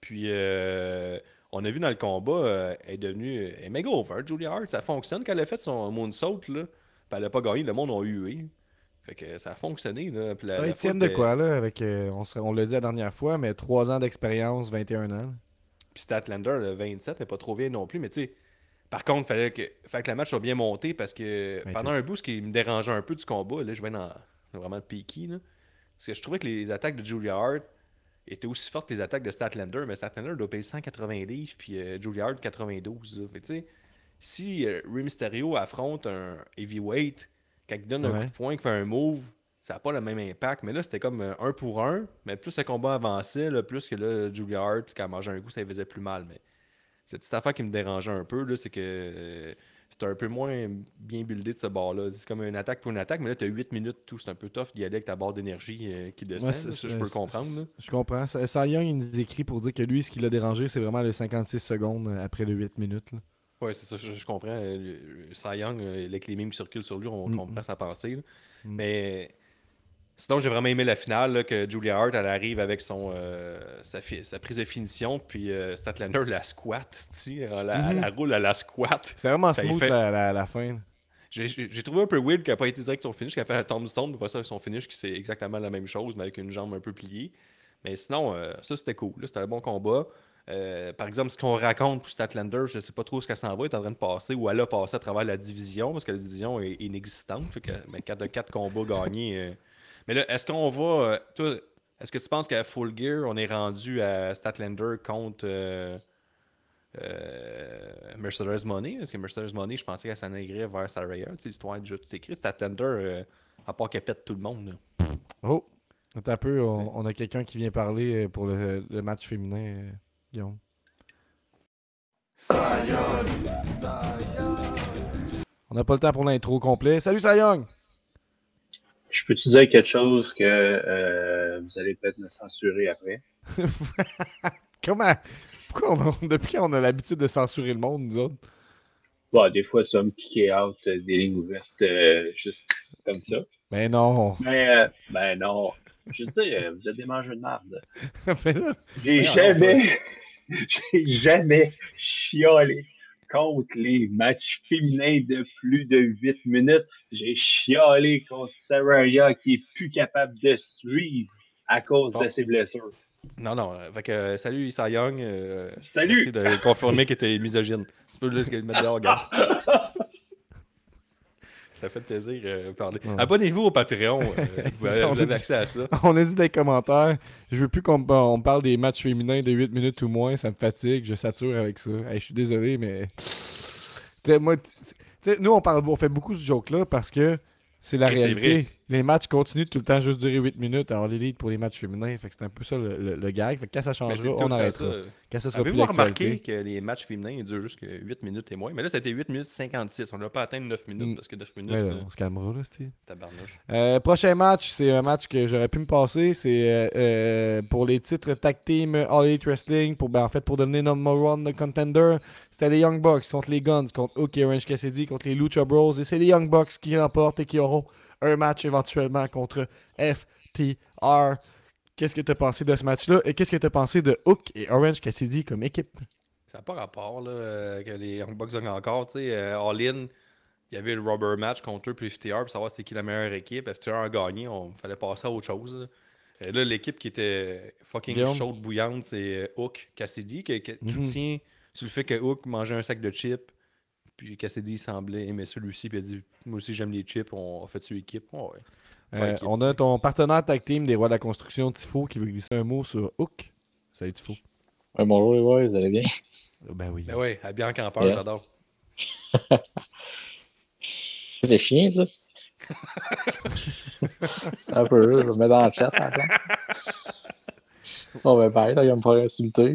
Puis, euh, on a vu dans le combat, euh, elle est devenue. Elle est méga over, Julia Hart. Ça fonctionne quand elle a fait son moonsault, là. Puis elle a pas gagné, le monde a hué. Fait que ça a fonctionné, là. Puis la- Ouais, la ils tiennent de quoi, là? Avec, euh, on on l'a dit la dernière fois, mais 3 ans d'expérience, 21 ans. Puis Statlander, le 27, n'est pas trop vieille non plus. Mais tu sais, par contre, fallait que, fallait que la match soit bien monté parce que pendant un bout, ce qui me dérangeait un peu du combat, là, je vais dans vraiment le peaky, là, Parce que je trouvais que les attaques de Julia Hart étaient aussi fortes que les attaques de Statlander, mais Statlander doit payer 180 livres, puis euh, Julia Hart 92. là. Fait que, tu sais, si euh, Rey Mysterio affronte un heavyweight, quand il donne un coup de poing, qu'il fait un move, ça n'a pas le même impact. Mais là, c'était comme euh, un pour un, mais plus le combat avançait, là, plus que là, Julia Hart, quand elle mangeait un coup, ça lui faisait plus mal. Mais cette petite affaire qui me dérangeait un peu, c'est que euh, c'était un peu moins bien buildé de ce bord-là. C'est comme une attaque pour une attaque, mais là, tu as 8 minutes, tout. C'est un peu tough d'y aller avec ta barre d'énergie euh, qui descend. Ouais, Ça, je peux le comprendre. Je comprends. Sa Cy Young, il nous écrit pour dire que lui, ce qui l'a dérangé, c'est vraiment les 56 secondes euh, après les 8 minutes. Ouais, c'est ça, je, je comprends. Cy Young, avec les mimes qui circulent sur lui, on Mm, comprend sa pensée. Mm. Mais sinon, j'ai vraiment aimé la finale, là, que Julia Hart, elle arrive avec son, euh, sa, prise de finition, puis euh, Statlander la squat, tu sais, elle, la- elle la roule à la squat. C'est vraiment smooth fait- la, la- la fin. J'ai- trouvé un peu weird qu'elle n'a pas été direct son finish, qu'elle a fait un tombstone, puis après ça, son finish, qui c'est exactement la même chose, mais avec une jambe un peu pliée. Mais sinon, euh, ça c'était cool. C'était un bon combat. Euh, par exemple, ce qu'on raconte pour Statlander, je sais pas trop ce qu'elle s'en va, elle est en train de passer, ou elle a passé à travers la division, parce que la division est inexistante. Fait que, mais 4 de 4 combats gagnés. Mais là, est-ce qu'on va. euh, toi, est-ce que tu penses qu'à Full Gear, on est rendu à Statlander contre. euh, euh, Mercedes Money, parce que Mercedes Money, je pensais qu'elle s'en irait vers Saraya. Tu sais, l'histoire est déjà tout écrite. Statlander, euh, à part qu'elle pète tout le monde. là. Oh, attends un peu, on, on a quelqu'un qui vient parler pour le, le match féminin, Guillaume. On n'a pas le temps pour l'intro complet. Salut Cy Young! Je peux te dire quelque chose que euh, vous allez peut-être me censurer après. Comment? Pourquoi on a- depuis quand on a l'habitude de censurer le monde, nous autres? Bon, des fois, tu vas me kicker out euh, des lignes ouvertes euh, juste comme ça. Ben non. Mais, euh, ben non. Je euh, vous êtes des mangeurs de marde. Mais là, J'ai jamais, j'ai jamais chiolé contre les matchs féminins de plus de 8 minutes. J'ai chiolé contre Saraya qui est plus capable de suivre à cause Bon. de ses blessures. Non, non. euh, Fait que, euh, salut Issa Young. euh, Salut! Merci de confirmer qu'il était misogyne. Tu peux le mettre dehors, regarde. Ça fait plaisir euh, de parler. Ouais. Abonnez-vous au Patreon. euh, vous, avez, vous avez accès à ça. on a dit dans les commentaires, je veux plus qu'on on parle des matchs féminins de 8 minutes ou moins, ça me fatigue, je sature avec ça. Hey, je suis désolé, mais. Moi, nous, on, parle, on fait beaucoup ce joke-là parce que c'est la Et réalité. Les matchs continuent tout le temps juste durer 8 minutes. Alors, l'élite pour les matchs féminins, fait que c'est un peu ça le, le- le gag. Fait que quand ça changera, on arrêtera. ça. Quand ça sera plus Avez-vous remarqué que les matchs féminins ils durent juste que 8 minutes et moins? Mais là, c'était 8 minutes 56. On n'a pas atteint 9 minutes Mm. parce que 9 minutes, Ouais, là, euh, on se calmera, là, Steve. tabarnouche. Euh, prochain match, c'est un match que j'aurais pu me passer. C'est euh, pour les titres Tag Team All Elite Wrestling. Pour, ben, en fait, pour devenir number one contender, c'était les Young Bucks contre les Guns, contre Hook et Orange Cassidy, contre les Lucha Bros. Et c'est les Young Bucks qui remportent et qui auront un match éventuellement contre FTR. Qu'est-ce que tu as pensé de ce match-là? Et qu'est-ce que tu as pensé de Hook et Orange Cassidy comme équipe? Ça n'a pas rapport là, euh, que les Young Bucks gagnent encore. Tu sais, euh, All In, il y avait le rubber match contre eux puis FTR pour savoir c'était qui la meilleure équipe. FTR a gagné, on fallait passer à autre chose. Là, Et là, l'équipe qui était fucking Guillaume? chaude, bouillante, c'est euh, Hook, Cassidy, qui, qui tout Mhm. tient sur le fait que Hook mangeait un sac de chips. Puis Cassidy semblait aimer celui-ci, puis il a dit Moi aussi j'aime les chips, on fait équipe? Ouais, ouais. Faire Euh, équipe. on a ton partenaire tag team des Rois de la Construction, Tifo, qui veut glisser un mot sur Hook. Salut Tifo. Ouais, bonjour les boys, vous allez bien? Ben oui. Ben ouais, à bien campeur, Yes. j'adore. C'est chien, ça? un peu, je me mets dans le chat la place. Bon, ben, pareil, là, il va me faire insulter.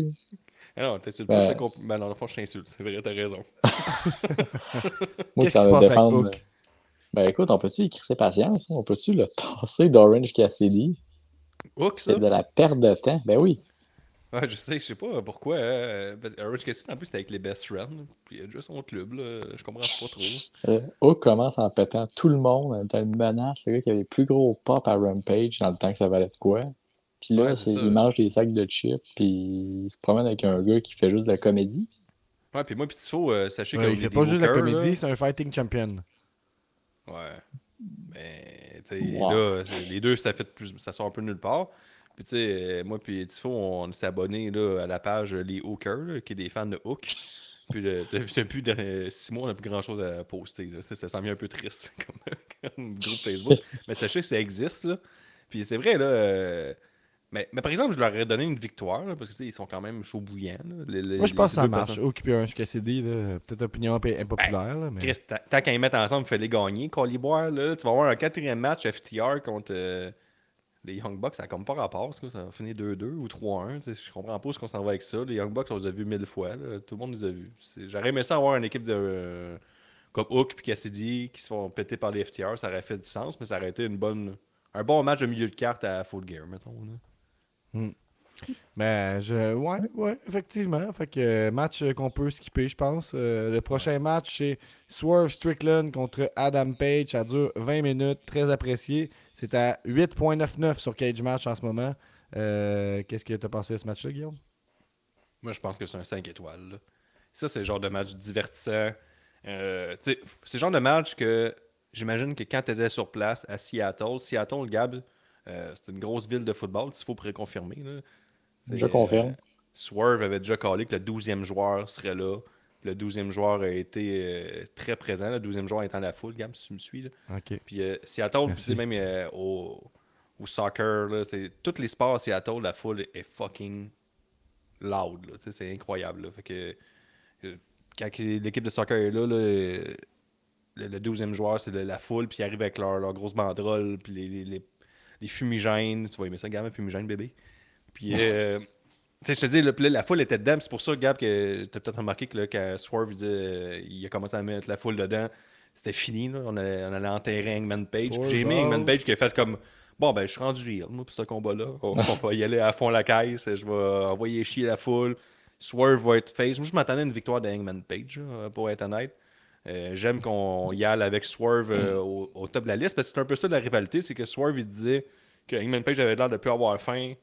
Ah non, t'insultes Ben- pas, ben non, dans le fond, je t'insulte. C'est vrai, t'as raison. Moi, Qu'est-ce ça va défendre. Hook? Ben, écoute, on peut-tu écrire ses patience? On peut-tu le tasser d'Orange Cassidy? C'est de la perte de temps. Ben oui. Ouais, je sais, je sais pas pourquoi. euh, parce que Orange Cassidy, en plus, c'était avec les best friends. Puis il a déjà son club, là. Je comprends pas trop. Euh, Hook commence en pétant tout le monde, en étant une menace. Le gars qui avait le plus gros pop à Rampage dans le temps que ça valait de quoi. Puis là, Ouais, il mange des sacs de chips, puis il se promène avec un gars qui fait juste de la comédie. Ouais, puis moi, puis Tifo, euh, sachez Ouais, que il fait pas juste la comédie, c'est un fighting champion. Ouais. Mais, tu sais, là, les deux, ça fait plus, ça sort un peu nulle part. Puis, tu sais, euh, moi, puis Tifo, on s'est abonné là, à la page Les Hookers, là, qui est des fans de Hook. Puis, depuis de- six mois, on n'a plus grand chose à poster. Là. Ça, ça s'en vient un peu triste comme, comme groupe Facebook. Mais sachez que ça existe, ça. Puis c'est vrai, là. euh, mais, mais par exemple, je leur aurais donné une victoire, là, parce que tu sais, ils sont quand même chaud bouillants. là, les- les- Moi, je pense que ça marche. Occuper un Cassidy, là, peut-être opinion impopulaire, là, mais... Chris, tant- y mettre ensemble, il fallait gagner. Coliboire, là, tu vas avoir un quatrième match FTR contre euh, les Young Bucks. Ça n'a comme pas rapport. parce que ça va finir 2-2 ou 3-1. tu sais, Je comprends pas ce qu'on s'en va avec ça. Les Young Bucks, on les a vus mille fois. là. Tout le monde les a vus. J'aurais aimé ça avoir une équipe de. euh, comme Hook et Cassidy qui se font péter par les FTR. Ça aurait fait du sens, mais ça aurait été une bonne, un bon match de milieu de carte à Full Gear, mettons. là. Mais je. Ouais, ouais, effectivement. Fait que euh, match qu'on peut skipper, je pense. Euh, le prochain match, c'est Swerve Strickland contre Adam Page. Ça dure 20 minutes, très apprécié. C'est à 8.99 sur Cage Match en ce moment. Euh, Qu'est-ce que tu as pensé de ce match-là, Guillaume? Moi, je pense que c'est un 5 étoiles. là. Ça, c'est le genre de match divertissant. Euh, c'est le genre de match que j'imagine que quand tu étais sur place à Seattle, Seattle, Gab, euh, c'est une grosse ville de football, s'il faut préconfirmer. là. C'est, Je confirme. Swerve avait déjà callé que le 12e joueur serait là. Le 12e joueur a été euh, très présent. Le 12e joueur étant la foule, Gab, si tu me suis. là. Ok. Puis euh, Seattle, puis même euh, au, au soccer, là, c'est, tous les sports à Seattle, la foule est fucking loud. c'est incroyable. là. Fait que, euh, quand l'équipe de soccer est là, là, euh, le, le 12e joueur, c'est la foule, puis ils arrivent avec leur, leur grosse banderole, puis les, les, les, les fumigènes. Tu vas aimer ça, Gab, un fumigène, bébé. Puis, euh, tu sais, je te dis, là, la foule était dedans. puis C'est pour ça, Gab, que tu as peut-être remarqué que là, quand Swerve il disait, euh, il a commencé à mettre la foule dedans, c'était fini. Là. On, allait, on allait enterrer Hangman Page. Puis J'ai aimé. Hangman Page qui a fait comme Bon, ben, je suis rendu heel, moi, pour ce combat-là. On, on va y aller à fond la caisse. Je vais envoyer chier la foule. Swerve va être face. Moi, je m'attendais à une victoire de Hangman Page, pour être honnête. Euh, J'aime qu'on y aille avec Swerve euh, au, top de la liste parce que c'est un peu ça la rivalité. C'est que Swerve, il disait que Hangman Page avait l'air de plus avoir faim,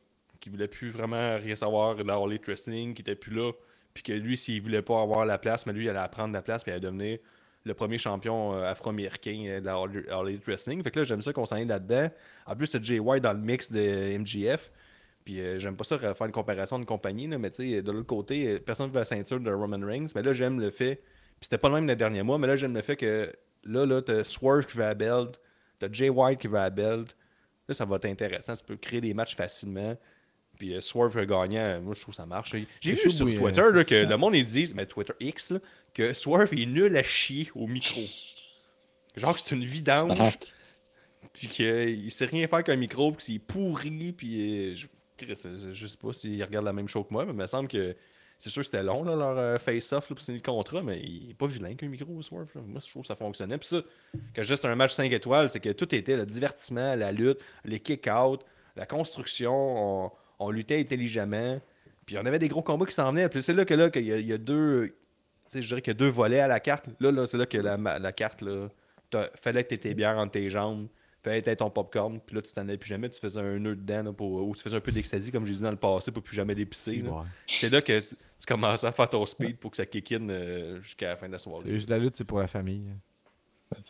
qu'il voulait plus vraiment rien savoir All Elite Wrestling, qu'il était plus là. Puis que lui, s'il voulait pas avoir la place, mais lui, il allait prendre la place puis il allait devenir le premier champion euh, afro-américain de la All Wrestling. Fait que là, j'aime ça qu'on s'en aille là-dedans. En plus, c'est Jay White dans le mix de MGF. Puis j'aime pas ça faire une comparaison de compagnie, là, mais tu sais, de l'autre côté, personne ne veut la ceinture de Roman Reigns. Mais là, j'aime le fait. Puis c'était pas le même le dernier mois, mais là, j'aime le fait que là, là, t'as Swerve qui va à belt, t'as Jay White qui va à belt. Là, ça va être intéressant. Tu peux créer des matchs facilement. Puis euh, Swerve gagnant, moi, je trouve que ça marche. J'ai vu sur Twitter ça, là, que ça. le monde, ils disent, mais Twitter X, là, que Swerve est nul à chier au micro. Genre que c'est une vidange Ah, puis qu'il sait rien faire qu'un micro, puis qu'il est pourri, puis euh, je, Chris, je, je sais pas s'il regarde la même chose que moi, mais il me semble que c'est sûr que c'était long, leur euh, face-off pour signer le contrat, mais il est pas vilain qu'un micro, Swerve. là. Moi, je trouve que ça fonctionnait. Puis ça, quand c'est un match 5 étoiles, c'est que tout était le divertissement, la lutte, les kick-out, la construction, on, on luttait intelligemment, puis on avait des gros combats qui s'en venaient. Puis c'est là que là, qu'il y, a- deux. Je dirais qu'il deux volets à la carte. Là, là c'est là que la, la carte, là, fallait que tu tes bières entre tes jambes, que t'aies ton popcorn, puis là, tu t'en allais plus jamais, tu faisais un nœud dedans, là, pour, ou tu faisais un peu d'ecstasy, comme j'ai dit dans le passé, pour plus jamais dépisser. là. Ouais. C'est là que tu, tu commençais à faire ton speed pour que ça kick in euh, jusqu'à la fin de la soirée. C'est juste la lutte, c'est pour la famille.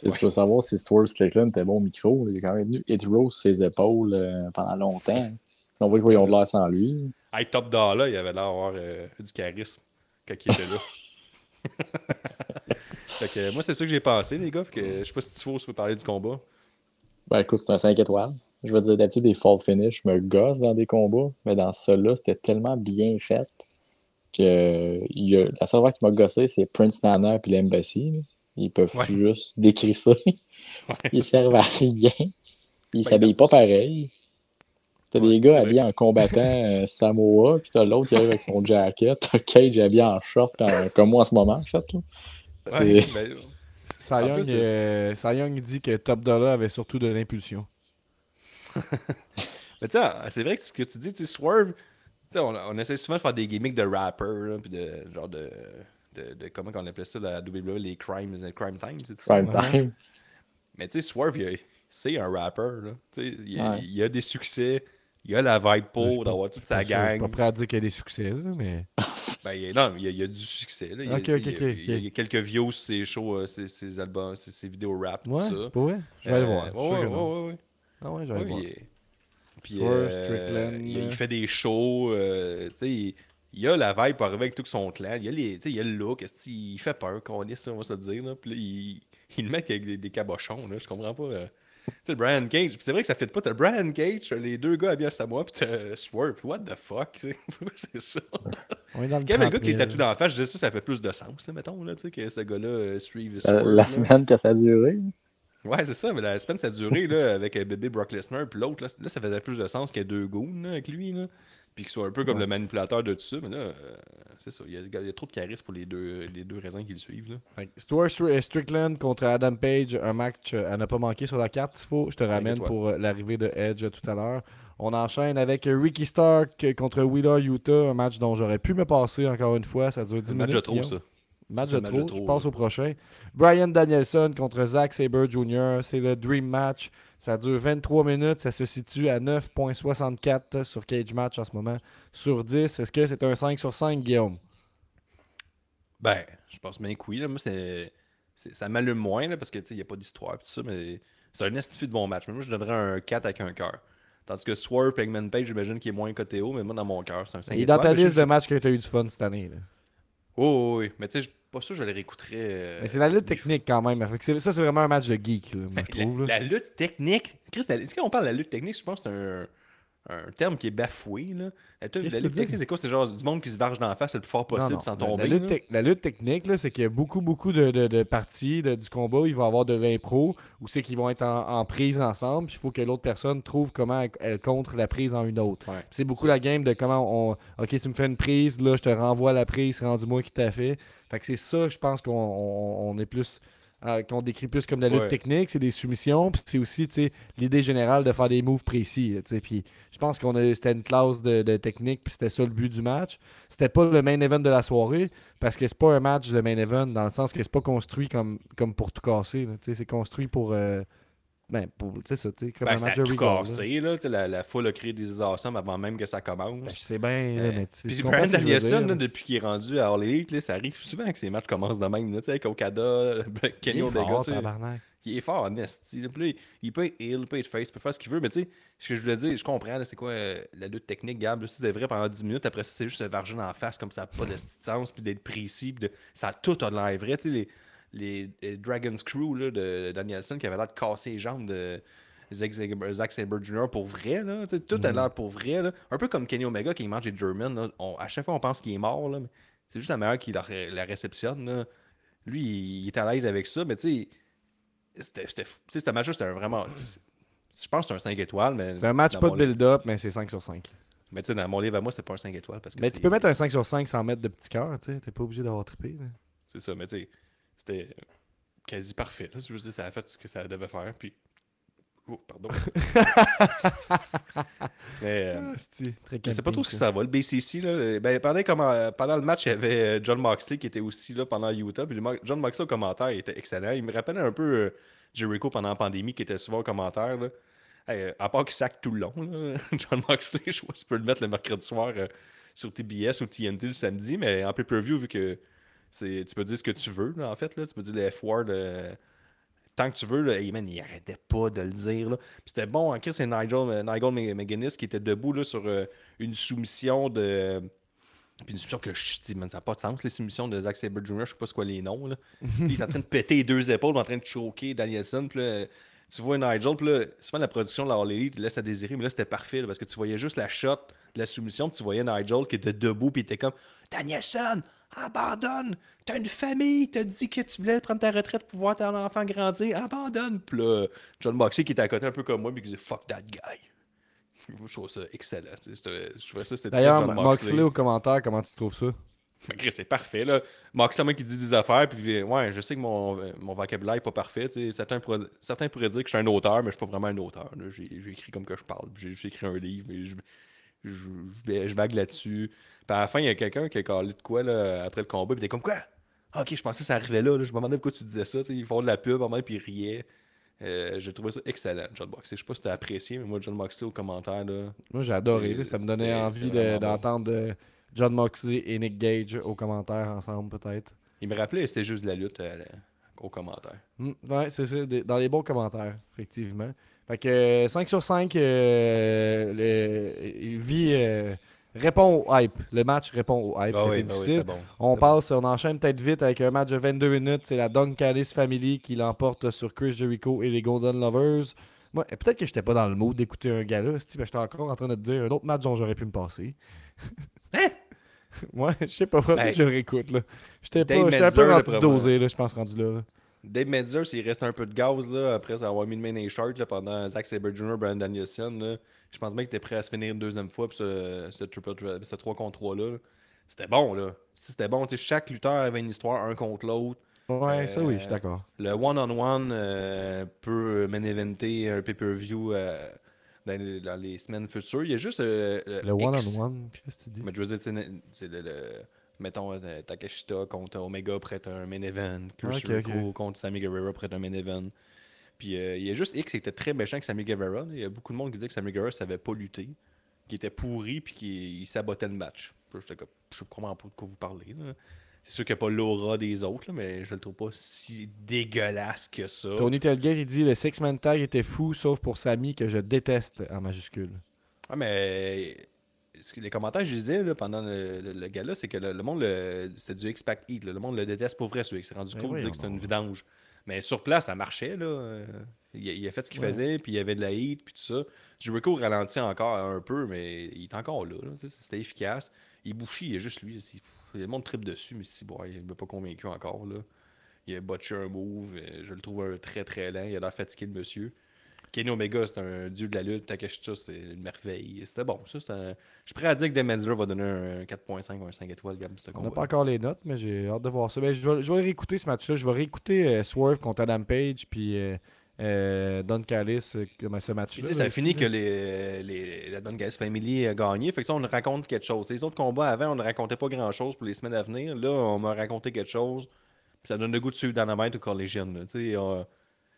Tu veux savoir si Stuart Strickland était bon au micro. Il est quand même venu hit row sur ses épaules euh, pendant longtemps. On voit qu'ils ont de l'air sans lui. Hey, Top Dollar, il avait l'air d'avoir euh, du charisme quand il était là. fait que, moi, c'est ça que j'ai pensé, les gars. Fait que, je sais pas si tu veux si tu veux parler du combat. Ben écoute, c'est un 5 étoiles. Je veux dire, d'habitude, des fall finish me gossent dans des combats, mais dans celui-là, c'était tellement bien fait que y a... la seule fois qui m'a gossé, c'est Prince Nana et l'Embassy. Ils peuvent Ouais. juste décrire ça. Ils servent à rien. Ils s'habillent pas pareil. T'as Ouais, des gars habillés en combattant euh, Samoa, puis t'as l'autre qui arrive avec son jacket, t'as Cage habillé en short, en- comme moi en ce moment, en fait. Là. Young, plus, euh, Cy Young dit que Top Dollar avait surtout de l'impulsion. Mais tu sais, c'est vrai que ce que tu dis, tu sais, Swerve, tu sais, on, on essaie souvent de faire des gimmicks de rapper, puis de genre de, de, de- Comment on appelait ça, la WWE, les crimes, les crime time, c'est ça? Prime time. Mais tu sais, Swerve, c'est un rapper, là. Tu sais, il, Ouais. il a des succès, il a la vibe pour d'avoir toute sa pas- je suis gang. pas prêt à dire qu'il y a des succès, là, mais. Ben, il y a- non, il y, a, il y a du succès. Là. Il, y a, Ok, tu sais, ok, il y a- ok, il y a- quelques views sur ses shows, euh, ses, ses albums, ses, ses vidéos rap, tout Ouais, ça. pour vrai? Je vais le Euh, voir. Ouais, ouais, ouais, ouais. Ah ouais, je vais le Ouais, voir. il est- Puis, euh, il, euh. fait des shows. euh, tu sais, il, il a la vibe pour arriver avec tout son clan. Il a, les, il a le look. Il fait peur, qu'on on va se le dire. Là. Puis là, il, il le met avec des, des cabochons. Là. Je comprends pas. euh. Sais, le Brian Cage. Puis c'est vrai que ça fait pas. T'as le Brian Cage, les deux gars habillés à Samoa, puis t'as Swerve. What the fuck? c'est ça. On est dans le Quand même, le gars qui les 30 000. tatoues dans la face, je disais ça, ça fait plus de sens, mettons, là, tu sais, que ce gars-là euh, suive La, Swerve. la là. semaine que ça a duré. Ouais, c'est ça, mais la semaine, ça a duré là, avec euh, bébé Brock Lesnar, puis l'autre, là, là, ça faisait plus de sens qu'il y ait deux goons là, avec lui, là. Puis qu'il soit un peu comme le manipulateur de tout ça, mais là, euh, c'est ça, il y, a, il y a trop de charisme pour les deux, les deux raisins qui le suivent, là. Fait que Stuart Str- Strickland contre Adam Page, un match euh, à ne pas manquer sur la carte, s'il faut. Je te ramène pour euh, l'arrivée de Edge euh, tout à l'heure. On enchaîne avec euh, Ricky Stark euh, contre Wheeler Utah, un match dont j'aurais pu me passer encore une fois. Ça dure 10 C'est un minutes. match de trop, ça. Match de trop. Je passe au prochain. Brian Danielson contre Zack Sabre Jr. C'est le Dream Match. Ça dure 23 minutes. Ça se situe à 9.64 sur Cage Match en ce moment. Sur 10, est-ce que c'est un 5 sur 5, Guillaume? Ben, je pense bien que oui, là. Moi, c'est. Ça m'allume moins, là, parce que, il n'y a pas d'histoire, tout ça, mais c'est un estifi de bon match. Mais moi, je donnerais un 4 avec un cœur. Tandis que Swerve, Eggman Page, j'imagine qu'il est moins coté haut, mais moi, dans mon cœur, c'est un 5 Il est dans ta je- liste de matchs que tu as eu du fun cette année. là. Oh, oui, oui. Mais tu sais, pas sûr je le réécouterais. euh, Mais c'est la lutte technique quand même. Ça, c'est vraiment un match de geek, là, moi, je La, trouve. là. la lutte technique. Chris, la- quand on parle de la lutte technique, je pense que c'est un, un terme qui est bafoué. Là. La, lutte technique, c'est quoi? C'est genre du monde qui se varge dans la face le plus fort Non, possible non. sans La- tomber. La, lutte, la lutte technique, là, c'est qu'il y a beaucoup, beaucoup de, de- de parties de- du combat. Il va y avoir de l'impro où c'est qu'ils vont être en, en prise ensemble. puis Il faut que l'autre personne trouve comment elle, elle contre la prise en une autre. Ouais. C'est beaucoup la game de comment on. Ok, tu me fais une prise, là, je te renvoie la prise, rendu-moi qui t'a fait. Fait que c'est ça, je pense qu'on on- on est plus. Euh, qu'on décrit plus comme de la lutte Ouais. technique, c'est des soumissions, puis c'est aussi l'idée générale de faire des moves précis. Puis je pense qu'on a c'était une classe de, de technique, puis c'était ça le but du match. C'était pas le main event de la soirée, parce que c'est pas un match de main event, dans le sens que c'est pas construit comme, comme pour tout casser. C'est construit pour. euh, ben, sais ça, tu sais, comme Ben, ça a tout là. cassé. Là, la, la foule a créé des awesome avant même que ça Ben, commence. je sais bien, là, Euh, mais tu Puis Brian Danielson, là, depuis qu'il est rendu à là, ça arrive souvent que ces matchs commencent de même. Là, tu sais, avec Okada, Kenny Omega. tu. Il est fort en esti. il- il peut être heel, il peut être face, il peut faire ce qu'il veut. Mais tu sais, ce que je voulais dire, je comprends, c'est quoi euh, la lutte technique, Gab. là, Si c'est vrai pendant 10 minutes, après ça, c'est juste se varger la face comme ça n'a pas de sens, puis d'être précis. Puis de... Ça a tout a de l'air vrai. Tu sais, les, Dragon's Crew là, de Danielson qui avait l'air de casser les jambes de Zack Sabre Zack Sabre Jr. pour vrai. Là. Tout a l'air pour vrai. Là. Un peu comme Kenny Omega qui mange des German. Là. On- à chaque fois, on pense qu'il est mort. Là, mais c'est juste la meilleure qui la, ré- la réceptionne. Là. Lui, il, il est à l'aise avec ça, mais tu sais c'était match-là, c'était un vraiment. Je pense que c'est un 5 étoiles, mais. C'est un match pas de build-up, mais c'est 5 sur 5. Mais tu sais, dans mon livre à moi, c'est pas un 5 étoiles. Parce que Mais tu peux mettre un 5 sur 5 sans mettre de petit cœur, tu sais. T'es pas obligé d'avoir trippé. C'est ça, mais tu sais, c'était quasi parfait. Là. Je veux dire, ça a fait ce que ça devait faire. Puis. Oh, pardon. mais. euh, très Je sais pas trop ce que ça? va. Le BCC, là, ben, pendant, comment- pendant le match, il y avait euh, John Moxley qui était aussi là pendant Utah. Puis John Moxley au commentaire, il était excellent. Il me rappelait un peu euh, Jericho pendant la pandémie qui était souvent au commentaire. Là. Hey, euh, à part qu'il sac tout le long, là, John Moxley, je vois si tu peux le mettre le mercredi soir euh, sur TBS ou TNT le samedi, mais en pay-per-view, vu que tu peux dire ce que tu veux, là, en fait. Là, tu peux dire le F-word. euh, tant que tu veux, là, hey, man, il arrêtait pas de le dire. C'était bon, en Chris, c'est Nigel, euh, Nigel McGuinness qui était debout là, sur euh, une soumission de. Puis une soumission que je dis, man, ça n'a pas de sens, les soumissions de Zack Sabre Jr., je sais pas c'est quoi les noms. Là. Puis il est en train de péter les deux épaules, en train de choquer Danielson. Puis là, tu vois Nigel, puis là, souvent la production de la All Elite laisse à désirer, mais là c'était parfait là, parce que tu voyais juste la shot de la soumission, puis tu voyais Nigel qui était debout, puis il était comme Danielson, abandonne, t'as une famille, t'as dit que tu voulais prendre ta retraite pour voir ton enfant grandir, abandonne. Puis là, John Moxley qui était à côté un peu comme moi, puis qui disait fuck that guy. Je trouve ça excellent. Je trouvais ça, c'était D'ailleurs, John Moxley au commentaire, comment tu trouves ça? c'est parfait, là. Moxley, moi, qui dit des affaires, puis ouais, je sais que mon, mon vocabulaire est pas parfait. Certains, pourraient, certains pourraient dire que je suis un auteur, mais je suis pas vraiment un auteur. J'ai écrit comme que je parle. J'ai juste écrit un livre, mais je, je, je, je vague là-dessus. Puis à la fin, il y a quelqu'un qui a calé de quoi là, après le combat, puis était comme quoi? Ah, Ok, je pensais que ça arrivait là. là. Je me demandais pourquoi tu disais ça. Ils font de la pub, en même, puis ils riaient. Euh, j'ai trouvé ça excellent, John Moxley. Je sais pas si t'as apprécié, mais moi, John Moxley au commentaire, là. Moi, j'ai adoré. Ça me donnait envie de- bon. d'entendre euh, John Moxley et Nick Gage au commentaire ensemble, peut-être. Il me rappelait, c'était juste de la lutte euh, au commentaire. Mm, ouais, c'est ça. dans les bons commentaires, effectivement. Fait que euh, 5 sur 5, euh, le- il vit, euh, répond au hype. Le match répond au hype. Ah ah oui, difficile. bon. On passe, on enchaîne peut-être vite avec un match de 22 minutes. C'est la Don Callis Family qui l'emporte sur Chris Jericho et les Golden Lovers. Moi, peut-être que j'étais pas dans le mood d'écouter un gars-là, c'ti, mais j'étais encore en train de te dire un autre match dont j'aurais pu me passer. Hein? ouais, je sais pas, faudrait Ben, que je le réécoute, là. J'étais Dave pas, j'étais un peu rendu dosé, là, je pense, rendu là. là. Dave Metzer, s'il reste un peu de gaz là, après avoir mis le main short là, pendant Zack Sabre Jr., Brian Danielson, là, je pense bien qu'il était prêt à se finir une deuxième fois pour ce, ce, triple ce 3 contre 3 là. C'était bon là. Si c'était bon, chaque lutteur avait une histoire un contre l'autre. Ouais, ça oui, je suis Euh, d'accord. Le one-on-one euh, peut main eventer un pay-per-view euh, dans, les, dans les semaines futures. Il y a juste euh, Le one-on-one, qu'est-ce que tu dis? Mais je veux dire, c'est le, le- mettons, Takeshita contre Omega prête un main event. Chris Ok, Jericho ok. contre Sammy Guevara prête un main event. Puis euh, il y a juste X qui était très méchant avec Sammy Guevara. là. Il y a beaucoup de monde qui disait que Sammy Guevara savait pas lutter, qui était pourri, puis qui il sabotait le match. Puis j'étais comme, je sais vraiment pas de quoi vous parlez. là. C'est sûr qu'il n'y a pas l'aura des autres, là, mais je le trouve pas si dégueulasse que ça. Tony Telgate, il dit le six-man tag était fou, sauf pour Samy, que je déteste en majuscule. Ah, mais les commentaires que je disais là, pendant le, le, le gala, c'est que le, le monde, c'est du X-Pac Heat. Le monde le déteste pour vrai, celui qui s'est rendu compte que c'était une vidange. Mais sur place, ça marchait. Là. Euh, Il, a, il a fait ce qu'il Ouais. faisait, puis il y avait de la heat, puis tout ça. Jericho ralentit encore un peu, mais il est encore là. là, C'était efficace. Ibushi, il est juste lui. Le monde tripe dessus, mais si, bon, il m'a pas convaincu encore. Là. Il a botché un move. euh, Je le trouve un très très lent. Il a l'air fatigué, le monsieur. Kenny Omega, c'est un dieu de la lutte. Takeshita, c'est une merveille. C'était bon. Ça, un- Je suis prêt à dire que Demenzler va donner un 4.5 ou un 5 étoiles, Gab, ce On n'a pas encore les notes, mais j'ai hâte de voir ça. Ben, je, vais, je vais réécouter ce match-là. Je vais réécouter euh, Swerve contre Adam Page, puis euh, euh, Don Callis, comme ce match-là. Ça a fini que là. les, les, la Don Gas Family a gagné. Fait que ça, on raconte quelque chose. Les autres combats avant, on ne racontait pas grand-chose pour les semaines à venir. Là, on m'a raconté quelque chose. Puis ça donne le goût de suivre Dynamite ou Collision. là. Tu sais,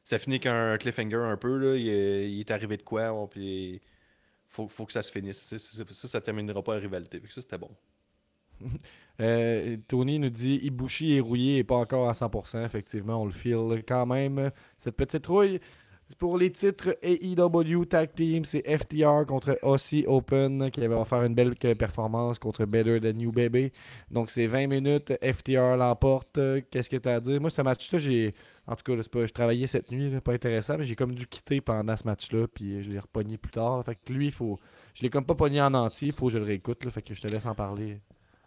ça finit qu'un cliffhanger un peu. Là. Il, est- arrivé de quoi. bon, puis faut, faut que ça se finisse. Ça, ça, terminera pas la rivalité. Ça, c'était bon. Euh, Tony nous dit Ibushi est rouillé et pas encore à 100%. Effectivement, on le file quand même. Cette petite rouille. Pour les titres AEW Tag Team, c'est FTR contre Aussie Open qui va faire une belle performance contre Better Than You Baby. Donc c'est 20 minutes, FTR l'emporte. Qu'est-ce que tu as à dire? Moi, ce match-là, j'ai. En tout cas, je travaillais cette nuit, pas intéressant, mais j'ai comme dû quitter pendant ce match-là, puis je l'ai repogné plus tard. Fait que lui, faut. Je l'ai comme pas pogné en entier, il faut que je le réécoute, là, fait que je te laisse en parler.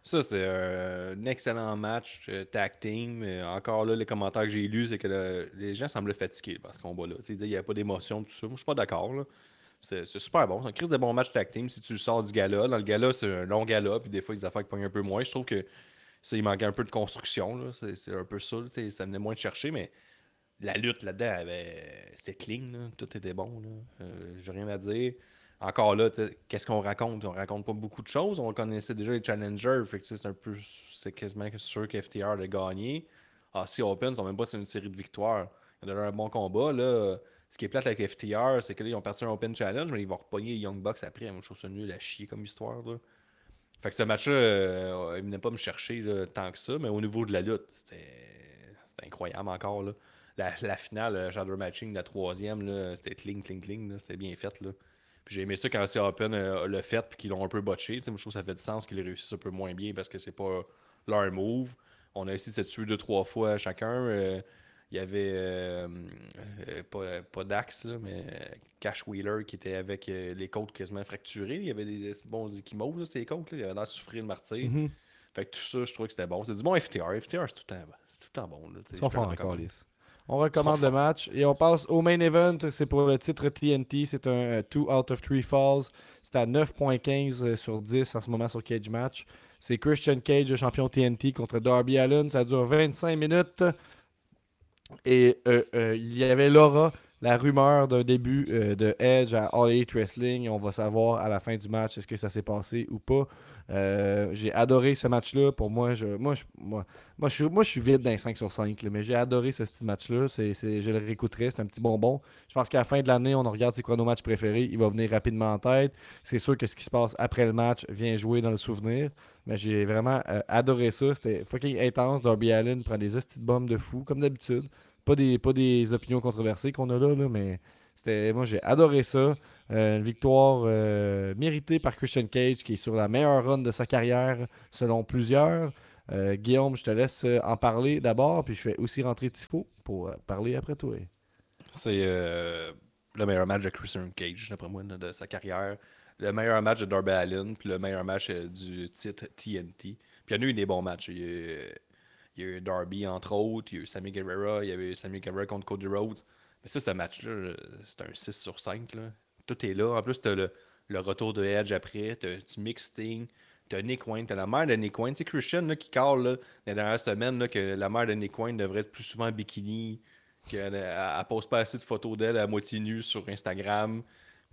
Ça, c'est un excellent match euh, tag team. Euh, encore là, les commentaires que j'ai lus, c'est que le- les gens semblent fatigués par ce combat-là. Qu'il n'y a pas d'émotion, tout ça. Moi, je suis pas d'accord. C'est super bon. C'est un crise de bon match tag team si tu sors du gala. Dans le gala, c'est un long gala, puis des fois, les affaires qui pognent un peu moins. Je trouve que ça, il manquait un peu de construction. C'est un peu ça. Ça venait moins de chercher, mais la lutte là-dedans, avait... c'était clean. Tout était bon. Euh, J'ai rien à dire. Encore là, qu'est-ce qu'on raconte? On raconte pas beaucoup de choses. On connaissait déjà les challengers. Fait que c'est un peu. C'est quasiment sûr qu'FTR a gagné. Ah, si Open, ils sont même pas une série de victoires. Ils ont donné un bon combat. Là. Ce qui est plate avec FTR, c'est que là, ils ont parti un Open Challenge, mais ils vont repogner les Young Bucks après. Moi, je trouve ça nul à chier comme histoire. Fait que ce match-là, euh, il venait pas me chercher tant que ça, mais au niveau de la lutte, c'était incroyable encore. Là. La, la finale, le Shadow Matching, la troisième, c'était cling, cling, cling. C'était bien fait. Là. J'ai aimé ça quand c'est Open euh, l'a fait puis qu'ils l'ont un peu botché. Moi, je trouve que ça fait du sens qu'ils réussissent un peu moins bien parce que c'est pas leur move. On a essayé de se tuer deux, trois fois chacun. Euh, il y avait euh, pas, pas Dax, là, mais Cash Wheeler qui était avec les côtes quasiment fracturées. Il y avait des bons équimaux, là, ces côtes. Là. Il avait l'air de souffrir le martyr. Mhm. Fait que tout ça, je trouvais que c'était bon. C'est du bon FTR. FTR, c'est tout le temps, c'est tout le temps bon. Là, Ils sont forts encore. On recommande le match et on passe au main event. C'est pour le titre TNT. C'est un 2 out of 3 falls. C'est à 9.15 sur 10 en ce moment sur Cage Match. C'est Christian Cage, le champion TNT, contre Darby Allen. Ça dure 25 minutes. Et euh, euh, il y avait l'aura, la rumeur d'un début euh, de Edge à All Elite Wrestling. On va savoir à la fin du match est-ce que ça s'est passé ou pas. Euh, j'ai adoré ce match-là. Pour moi, je, moi, je, moi, moi, moi, je suis vide les 5 sur 5, là, mais j'ai adoré ce style match-là. C'est, c'est- je le réécouterai, c'est un petit bonbon. Je pense qu'à la fin de l'année, on regarde c'est quoi nos matchs préférés. Il va venir rapidement en tête. C'est sûr que ce qui se passe après le match vient jouer dans le souvenir. Mais j'ai vraiment euh, adoré ça. C'était fucking intense. Darby Allen prend des de bombes de fou, comme d'habitude. Pas des, pas des opinions controversées qu'on a là, là, mais c'était, moi j'ai adoré ça. Euh, une victoire euh, méritée par Christian Cage qui est sur la meilleure run de sa carrière selon plusieurs. Euh, Guillaume, je te laisse en parler d'abord, puis je vais aussi rentrer Tifo pour parler après toi. C'est. le meilleur match de Christian Cage, d'après moi, de, sa carrière. Le meilleur match de Darby Allin, puis le meilleur match du titre TNT. Puis il y en a eu des bons matchs. Il y a eu, Darby, entre autres. Il y a eu Sammy Guevara. Il y avait Sammy Guevara contre Cody Rhodes. Mais ça, ce match-là, c'est un 6 sur 5. Là. Tout est là. En plus, t'as le, le retour de Edge après. T'as du mixing. T'as Nick Wayne. T'as la mère de Nick Wayne. C'est Christian là, qui parle là, dans les dernières semaines là, que la mère de Nick Wayne devrait être plus souvent en bikini. Qu'elle elle, elle pose pas assez de photos d'elle à moitié nue sur Instagram.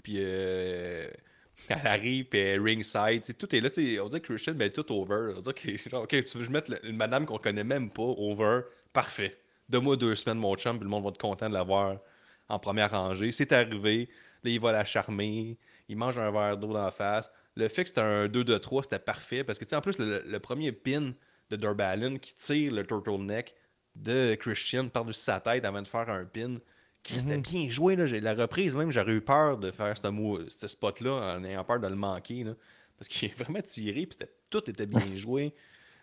Puis euh, elle arrive, puis elle ringside. tu Tout est là. tu On dirait que Christian, ben, tout over. On dirait que, OK, tu veux que je mette la- une madame qu'on connaît même pas over? Parfait. Donne-moi deux semaines, mon chum, puis le monde va être content de l'avoir en première rangée. C'est arrivé. Là, il va la charmer. Il mange un verre d'eau dans la face. Le fait que c'était un 2 de 3, c'était parfait. Parce que, tu sais, en plus, le, le premier pin de Darby Allin qui tire le turtleneck de Christian par-dessus sa tête avant de faire un pin. Chris, c'était bien joué. Là. La reprise, même, j'aurais eu peur de faire ce, spot-là en ayant peur de le manquer. Là. Parce qu'il est vraiment tiré, puis tout était bien joué.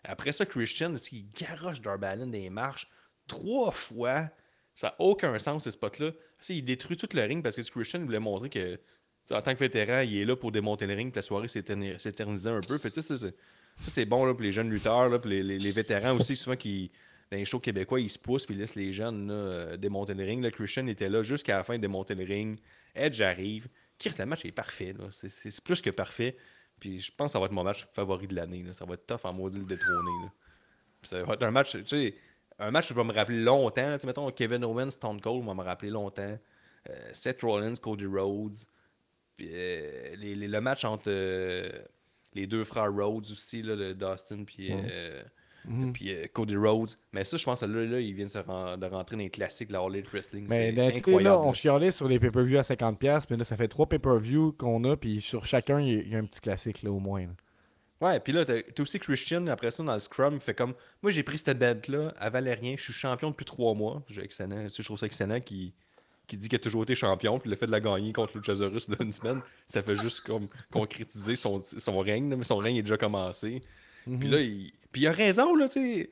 Après ça, Christian, il garoche Darby Allin des marches trois fois. Ça n'a aucun sens, ce spot-là. Il détruit tout le ring parce que Christian voulait montrer que, en tant que vétéran, il est là pour démonter le ring, puis la soirée s'éterni- s'éternisait un peu. Ça, c'est- bon pour les jeunes lutteurs, là, puis les, vétérans aussi, souvent qui dans les shows québécois, ils se poussent puis ils laissent les jeunes euh, démonter le ring. Christian était là jusqu'à la fin de démonter le ring. Edge arrive. Chris, le match est parfait. C'est- plus que parfait. Puis je pense que ça va être mon match favori de l'année. Ça va être tough en maudit le détrôner. Ça va être un match, tu sais, un match qui va me rappeler longtemps. Tu mettons, Kevin Owens, Stone Cold va me rappeler longtemps. Euh, Seth Rollins, Cody Rhodes. Puis, euh, les- les- le match entre euh, les deux frères Rhodes aussi, là, le Dustin puis, euh, puis Cody Rhodes. Mais ça, je pense que là, là il vient de, se ren- de rentrer dans les classiques de la All Wrestling. Mais incroyable. là, on chialait sur les pay-per-views à 50$, mais là, ça fait trois pay-per-views qu'on a, puis sur chacun, il y a- il y, a un petit classique, là, au moins. là. Ouais, puis là, t'as t'as aussi Christian, après ça, dans le Scrum, il fait comme Moi, j'ai pris cette belt-là, elle valait rien, je suis champion depuis trois mois. J'ai excellent. Je trouve ça excellent qui, qui dit qu'il a toujours été champion, puis le fait de la gagner contre Luchasaurus là, une semaine, ça fait juste comme concrétiser son, son règne, mais son règne est déjà commencé. Puis là, il, puis il a raison, là, tu sais.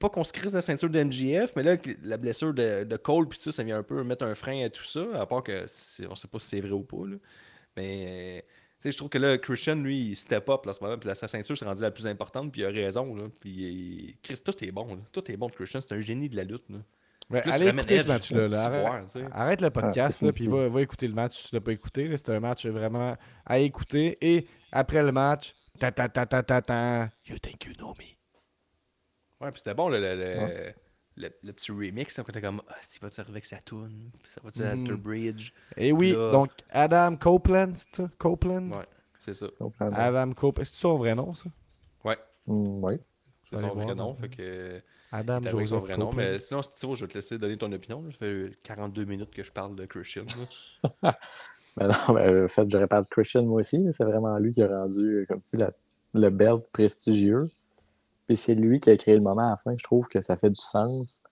Pas qu'on se crise la ceinture de MGF, mais là, la blessure de, de Cole, puis ça, ça vient un peu mettre un frein à tout ça, à part que on sait pas si c'est vrai ou pas, là. Mais. Tu sais, je trouve que là, Christian, lui, il step up là, en ce moment, puis là, sa ceinture s'est rendue la plus importante, puis il a raison. Là, puis il- Chris, tout est bon. Là. Tout est bon de Christian. C'est un génie de la lutte. Là. Ouais, Plus, allez écouter ce match-là. là. Arrête, le podcast, Ah, là, puis va, va écouter le match si tu l'as pas écouté. C'est un match vraiment à écouter. Et après le match, ta ta ta ta ta ta, you think you know me. Ouais, puis c'était bon, le, le, le, le- le petit remix. Quand t'es comme, ah, s'il va-tu arriver avec sa tune Ça va-tu à. Alter Bridge? Et oui, Là- donc Adam Copeland, c'est ça? Copeland? Ouais, c'est ça. Comprends. Adam Copeland. C'est son vrai nom, ça? Ouais, Hmm, oui. c'est son vrai voir, nom. Fait que. Adam c'est avec son Joseph vrai nom. Copeland. Mais sinon, Steve, je vais te laisser donner ton opinion. Ça fait 42 minutes que je parle de Christian. Ben non, ben, en fait, j'aurais parlé de Christian moi aussi. C'est vraiment lui qui a rendu, euh, comme tu dis, la- le belt prestigieux. Puis c'est lui qui a créé le moment à la fin. Je trouve que ça fait du sens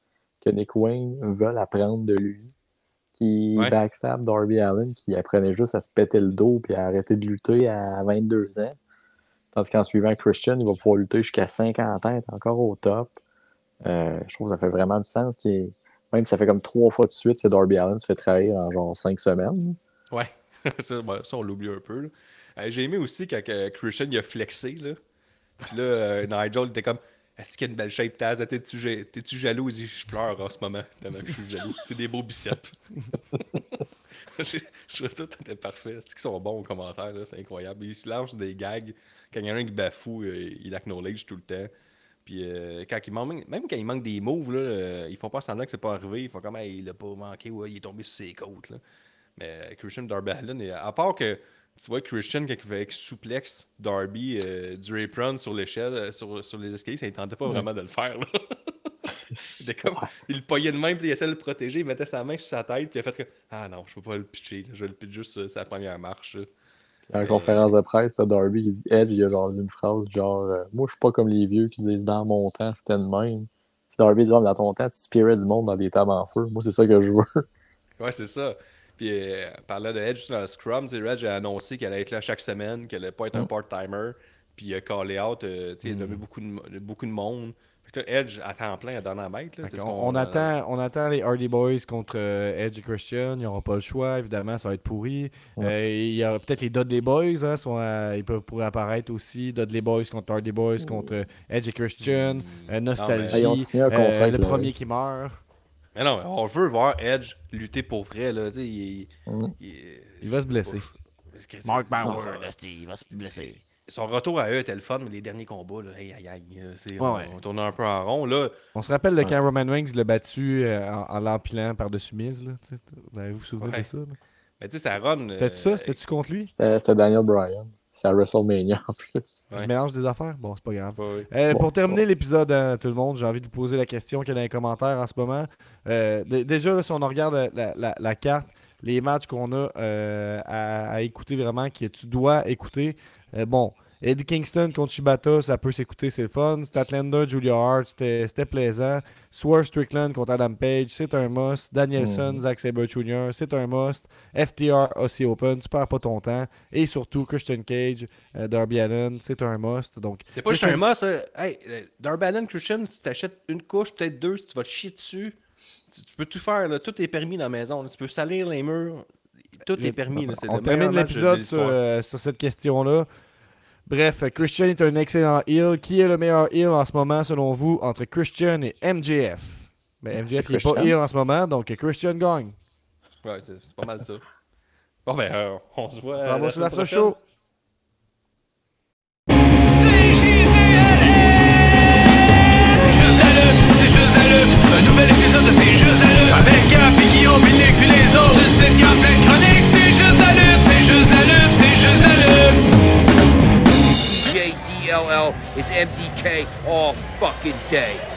que Nick Wayne veuille apprendre de lui. Qui Ouais. backstab Darby Allen, qui apprenait juste à se péter le dos puis à arrêter de lutter à 22 ans. Tandis qu'en suivant Christian, il va pouvoir lutter jusqu'à 50 ans, être encore au top. Euh, je trouve que ça fait vraiment du sens. Même ça fait comme trois fois de suite que Darby Allen se fait trahir en genre cinq semaines. Ouais, ça, on l'oublie un peu. Euh, J'ai aimé aussi quand Christian il a flexé. Là. Puis là, euh, Nigel était comme Est-ce qu'il y a une belle shape, Taz T'es-tu ja- t'es-tu jaloux? Il dit Je pleure en ce moment, tellement que je suis jaloux. C'est des beaux biceps. je, je trouve ça tout parfait. C'est qu'ils sont bons aux commentaires, c'est incroyable. Ils se lancent des gags. Quand il y en a un qui bafoue, euh, il acknowledge tout le temps. Puis euh, quand il manque, même quand il manque des moves, là, euh, ils font pas semblant que c'est pas arrivé. Ils font comme il a pas manqué, ouais, il est tombé sur ses côtes. Mais Christian Darby à part que tu vois Christian, quand il fait avec souplex Darby euh, du apron sur l'échelle, euh, sur, sur les escaliers, ça ne tentait pas vraiment de le faire. là. il, comme, il le poignait de main, puis il essayait de le protéger, il mettait sa main sur sa tête, puis il a fait que Ah non, je peux pas le pitcher, là, je vais le pitcher juste sur sa première marche. là. En conférence de presse, Darby qui dit Edge, il a genre dit une phrase genre euh, Moi, je suis pas comme les vieux qui disent dans mon temps, c'était de même. Puis Darby dit Ah, dans ton temps, tu spirais du monde dans des tables en feu. Moi, c'est ça que je veux. Ouais, c'est ça. Puis, euh, parlant de Edge dans le Scrum, Edge a annoncé qu'elle allait être là chaque semaine, qu'elle allait pas être un part-timer. Puis, il a callé out, euh, tu sais, il a nommé beaucoup de, beaucoup de monde. Fait Puis là, Edge à temps plein à Dynamite. Là, qu'on- ce on, attend, on attend les Hardy Boys contre euh, Edge et Christian. Ils n'auront pas le choix, évidemment, ça va être pourri. Euh, il y aura peut-être les Dudley Boys, hein, sont ils peuvent pourraient apparaître aussi. Dudley Boys contre Hardy Boys contre euh, Edge et Christian. Euh, Nostalgie. Euh, le- premier qui meurt. Mais non, mais on veut voir Edge lutter pour vrai. Là, il, Mm. il- Il va se blesser. Mark Bauer, son- il va se blesser. Son retour à eux était le fun, mais les derniers combats, là, aïe aïe aïe, euh, c'est- Ouais, on, ouais. on tournait un peu en rond. Là, On se rappelle de quand Roman Reigns l'a battu euh, en, en l'empilant par-dessus mise. Là, vous avez vous souvenez Ouais. de ça? là? mais tu sais, ça run. C'était euh, ça? C'était-tu contre lui? C'était Daniel Bryan. C'est à WrestleMania en plus. Je mélange des affaires? Bon, c'est pas grave. ouais. Euh, Bon, pour terminer l'épisode, hein, tout le monde, j'ai envie de vous poser la question qu'il y a dans les commentaires en ce moment? Euh, déjà, là, si on regarde la, la- la carte, les matchs qu'on a euh, à, à écouter vraiment, que tu dois écouter, euh, bon, Eddie Kingston contre Shibata, ça peut s'écouter, c'est le fun. Statlander, Julia Hart, c'était plaisant. Swerve Strickland contre Adam Page, c'est un must. Danielson, Mhm. Zack Sabre Jr., c'est un must. FTR, Aussie Open, tu perds pas ton temps. Et surtout, Christian Cage, euh, Darby Allen, c'est un must. Donc, C'est pas juste un must. ça. Hey, euh, Darby Allin, Christian, tu t'achètes une couche, peut-être deux, si tu vas te chier dessus. Tu, tu peux tout faire. Là. Tout est permis dans la maison. là. Tu peux salir les murs. Tout est permis. là. On termine l'épisode sur, euh, sur cette question-là. Bref, euh, Christian est un excellent heel. Qui est le meilleur heel en ce moment, selon vous, entre Christian et MJF? Ben, MJF C'est n'est pas heel en ce moment, donc Christian gagne. Ouais, c'est c'est pas mal ça. Bon, ben, euh, on se voit. Ça euh, va la sur la semaine show. C'est juste la lutte, c'est juste la lutte. Un nouvel épisode de C'est juste la lutte. Avec Gap et Guillaume, puis les autres. Une sitcom pleine de CJDLL is MDK all fucking day.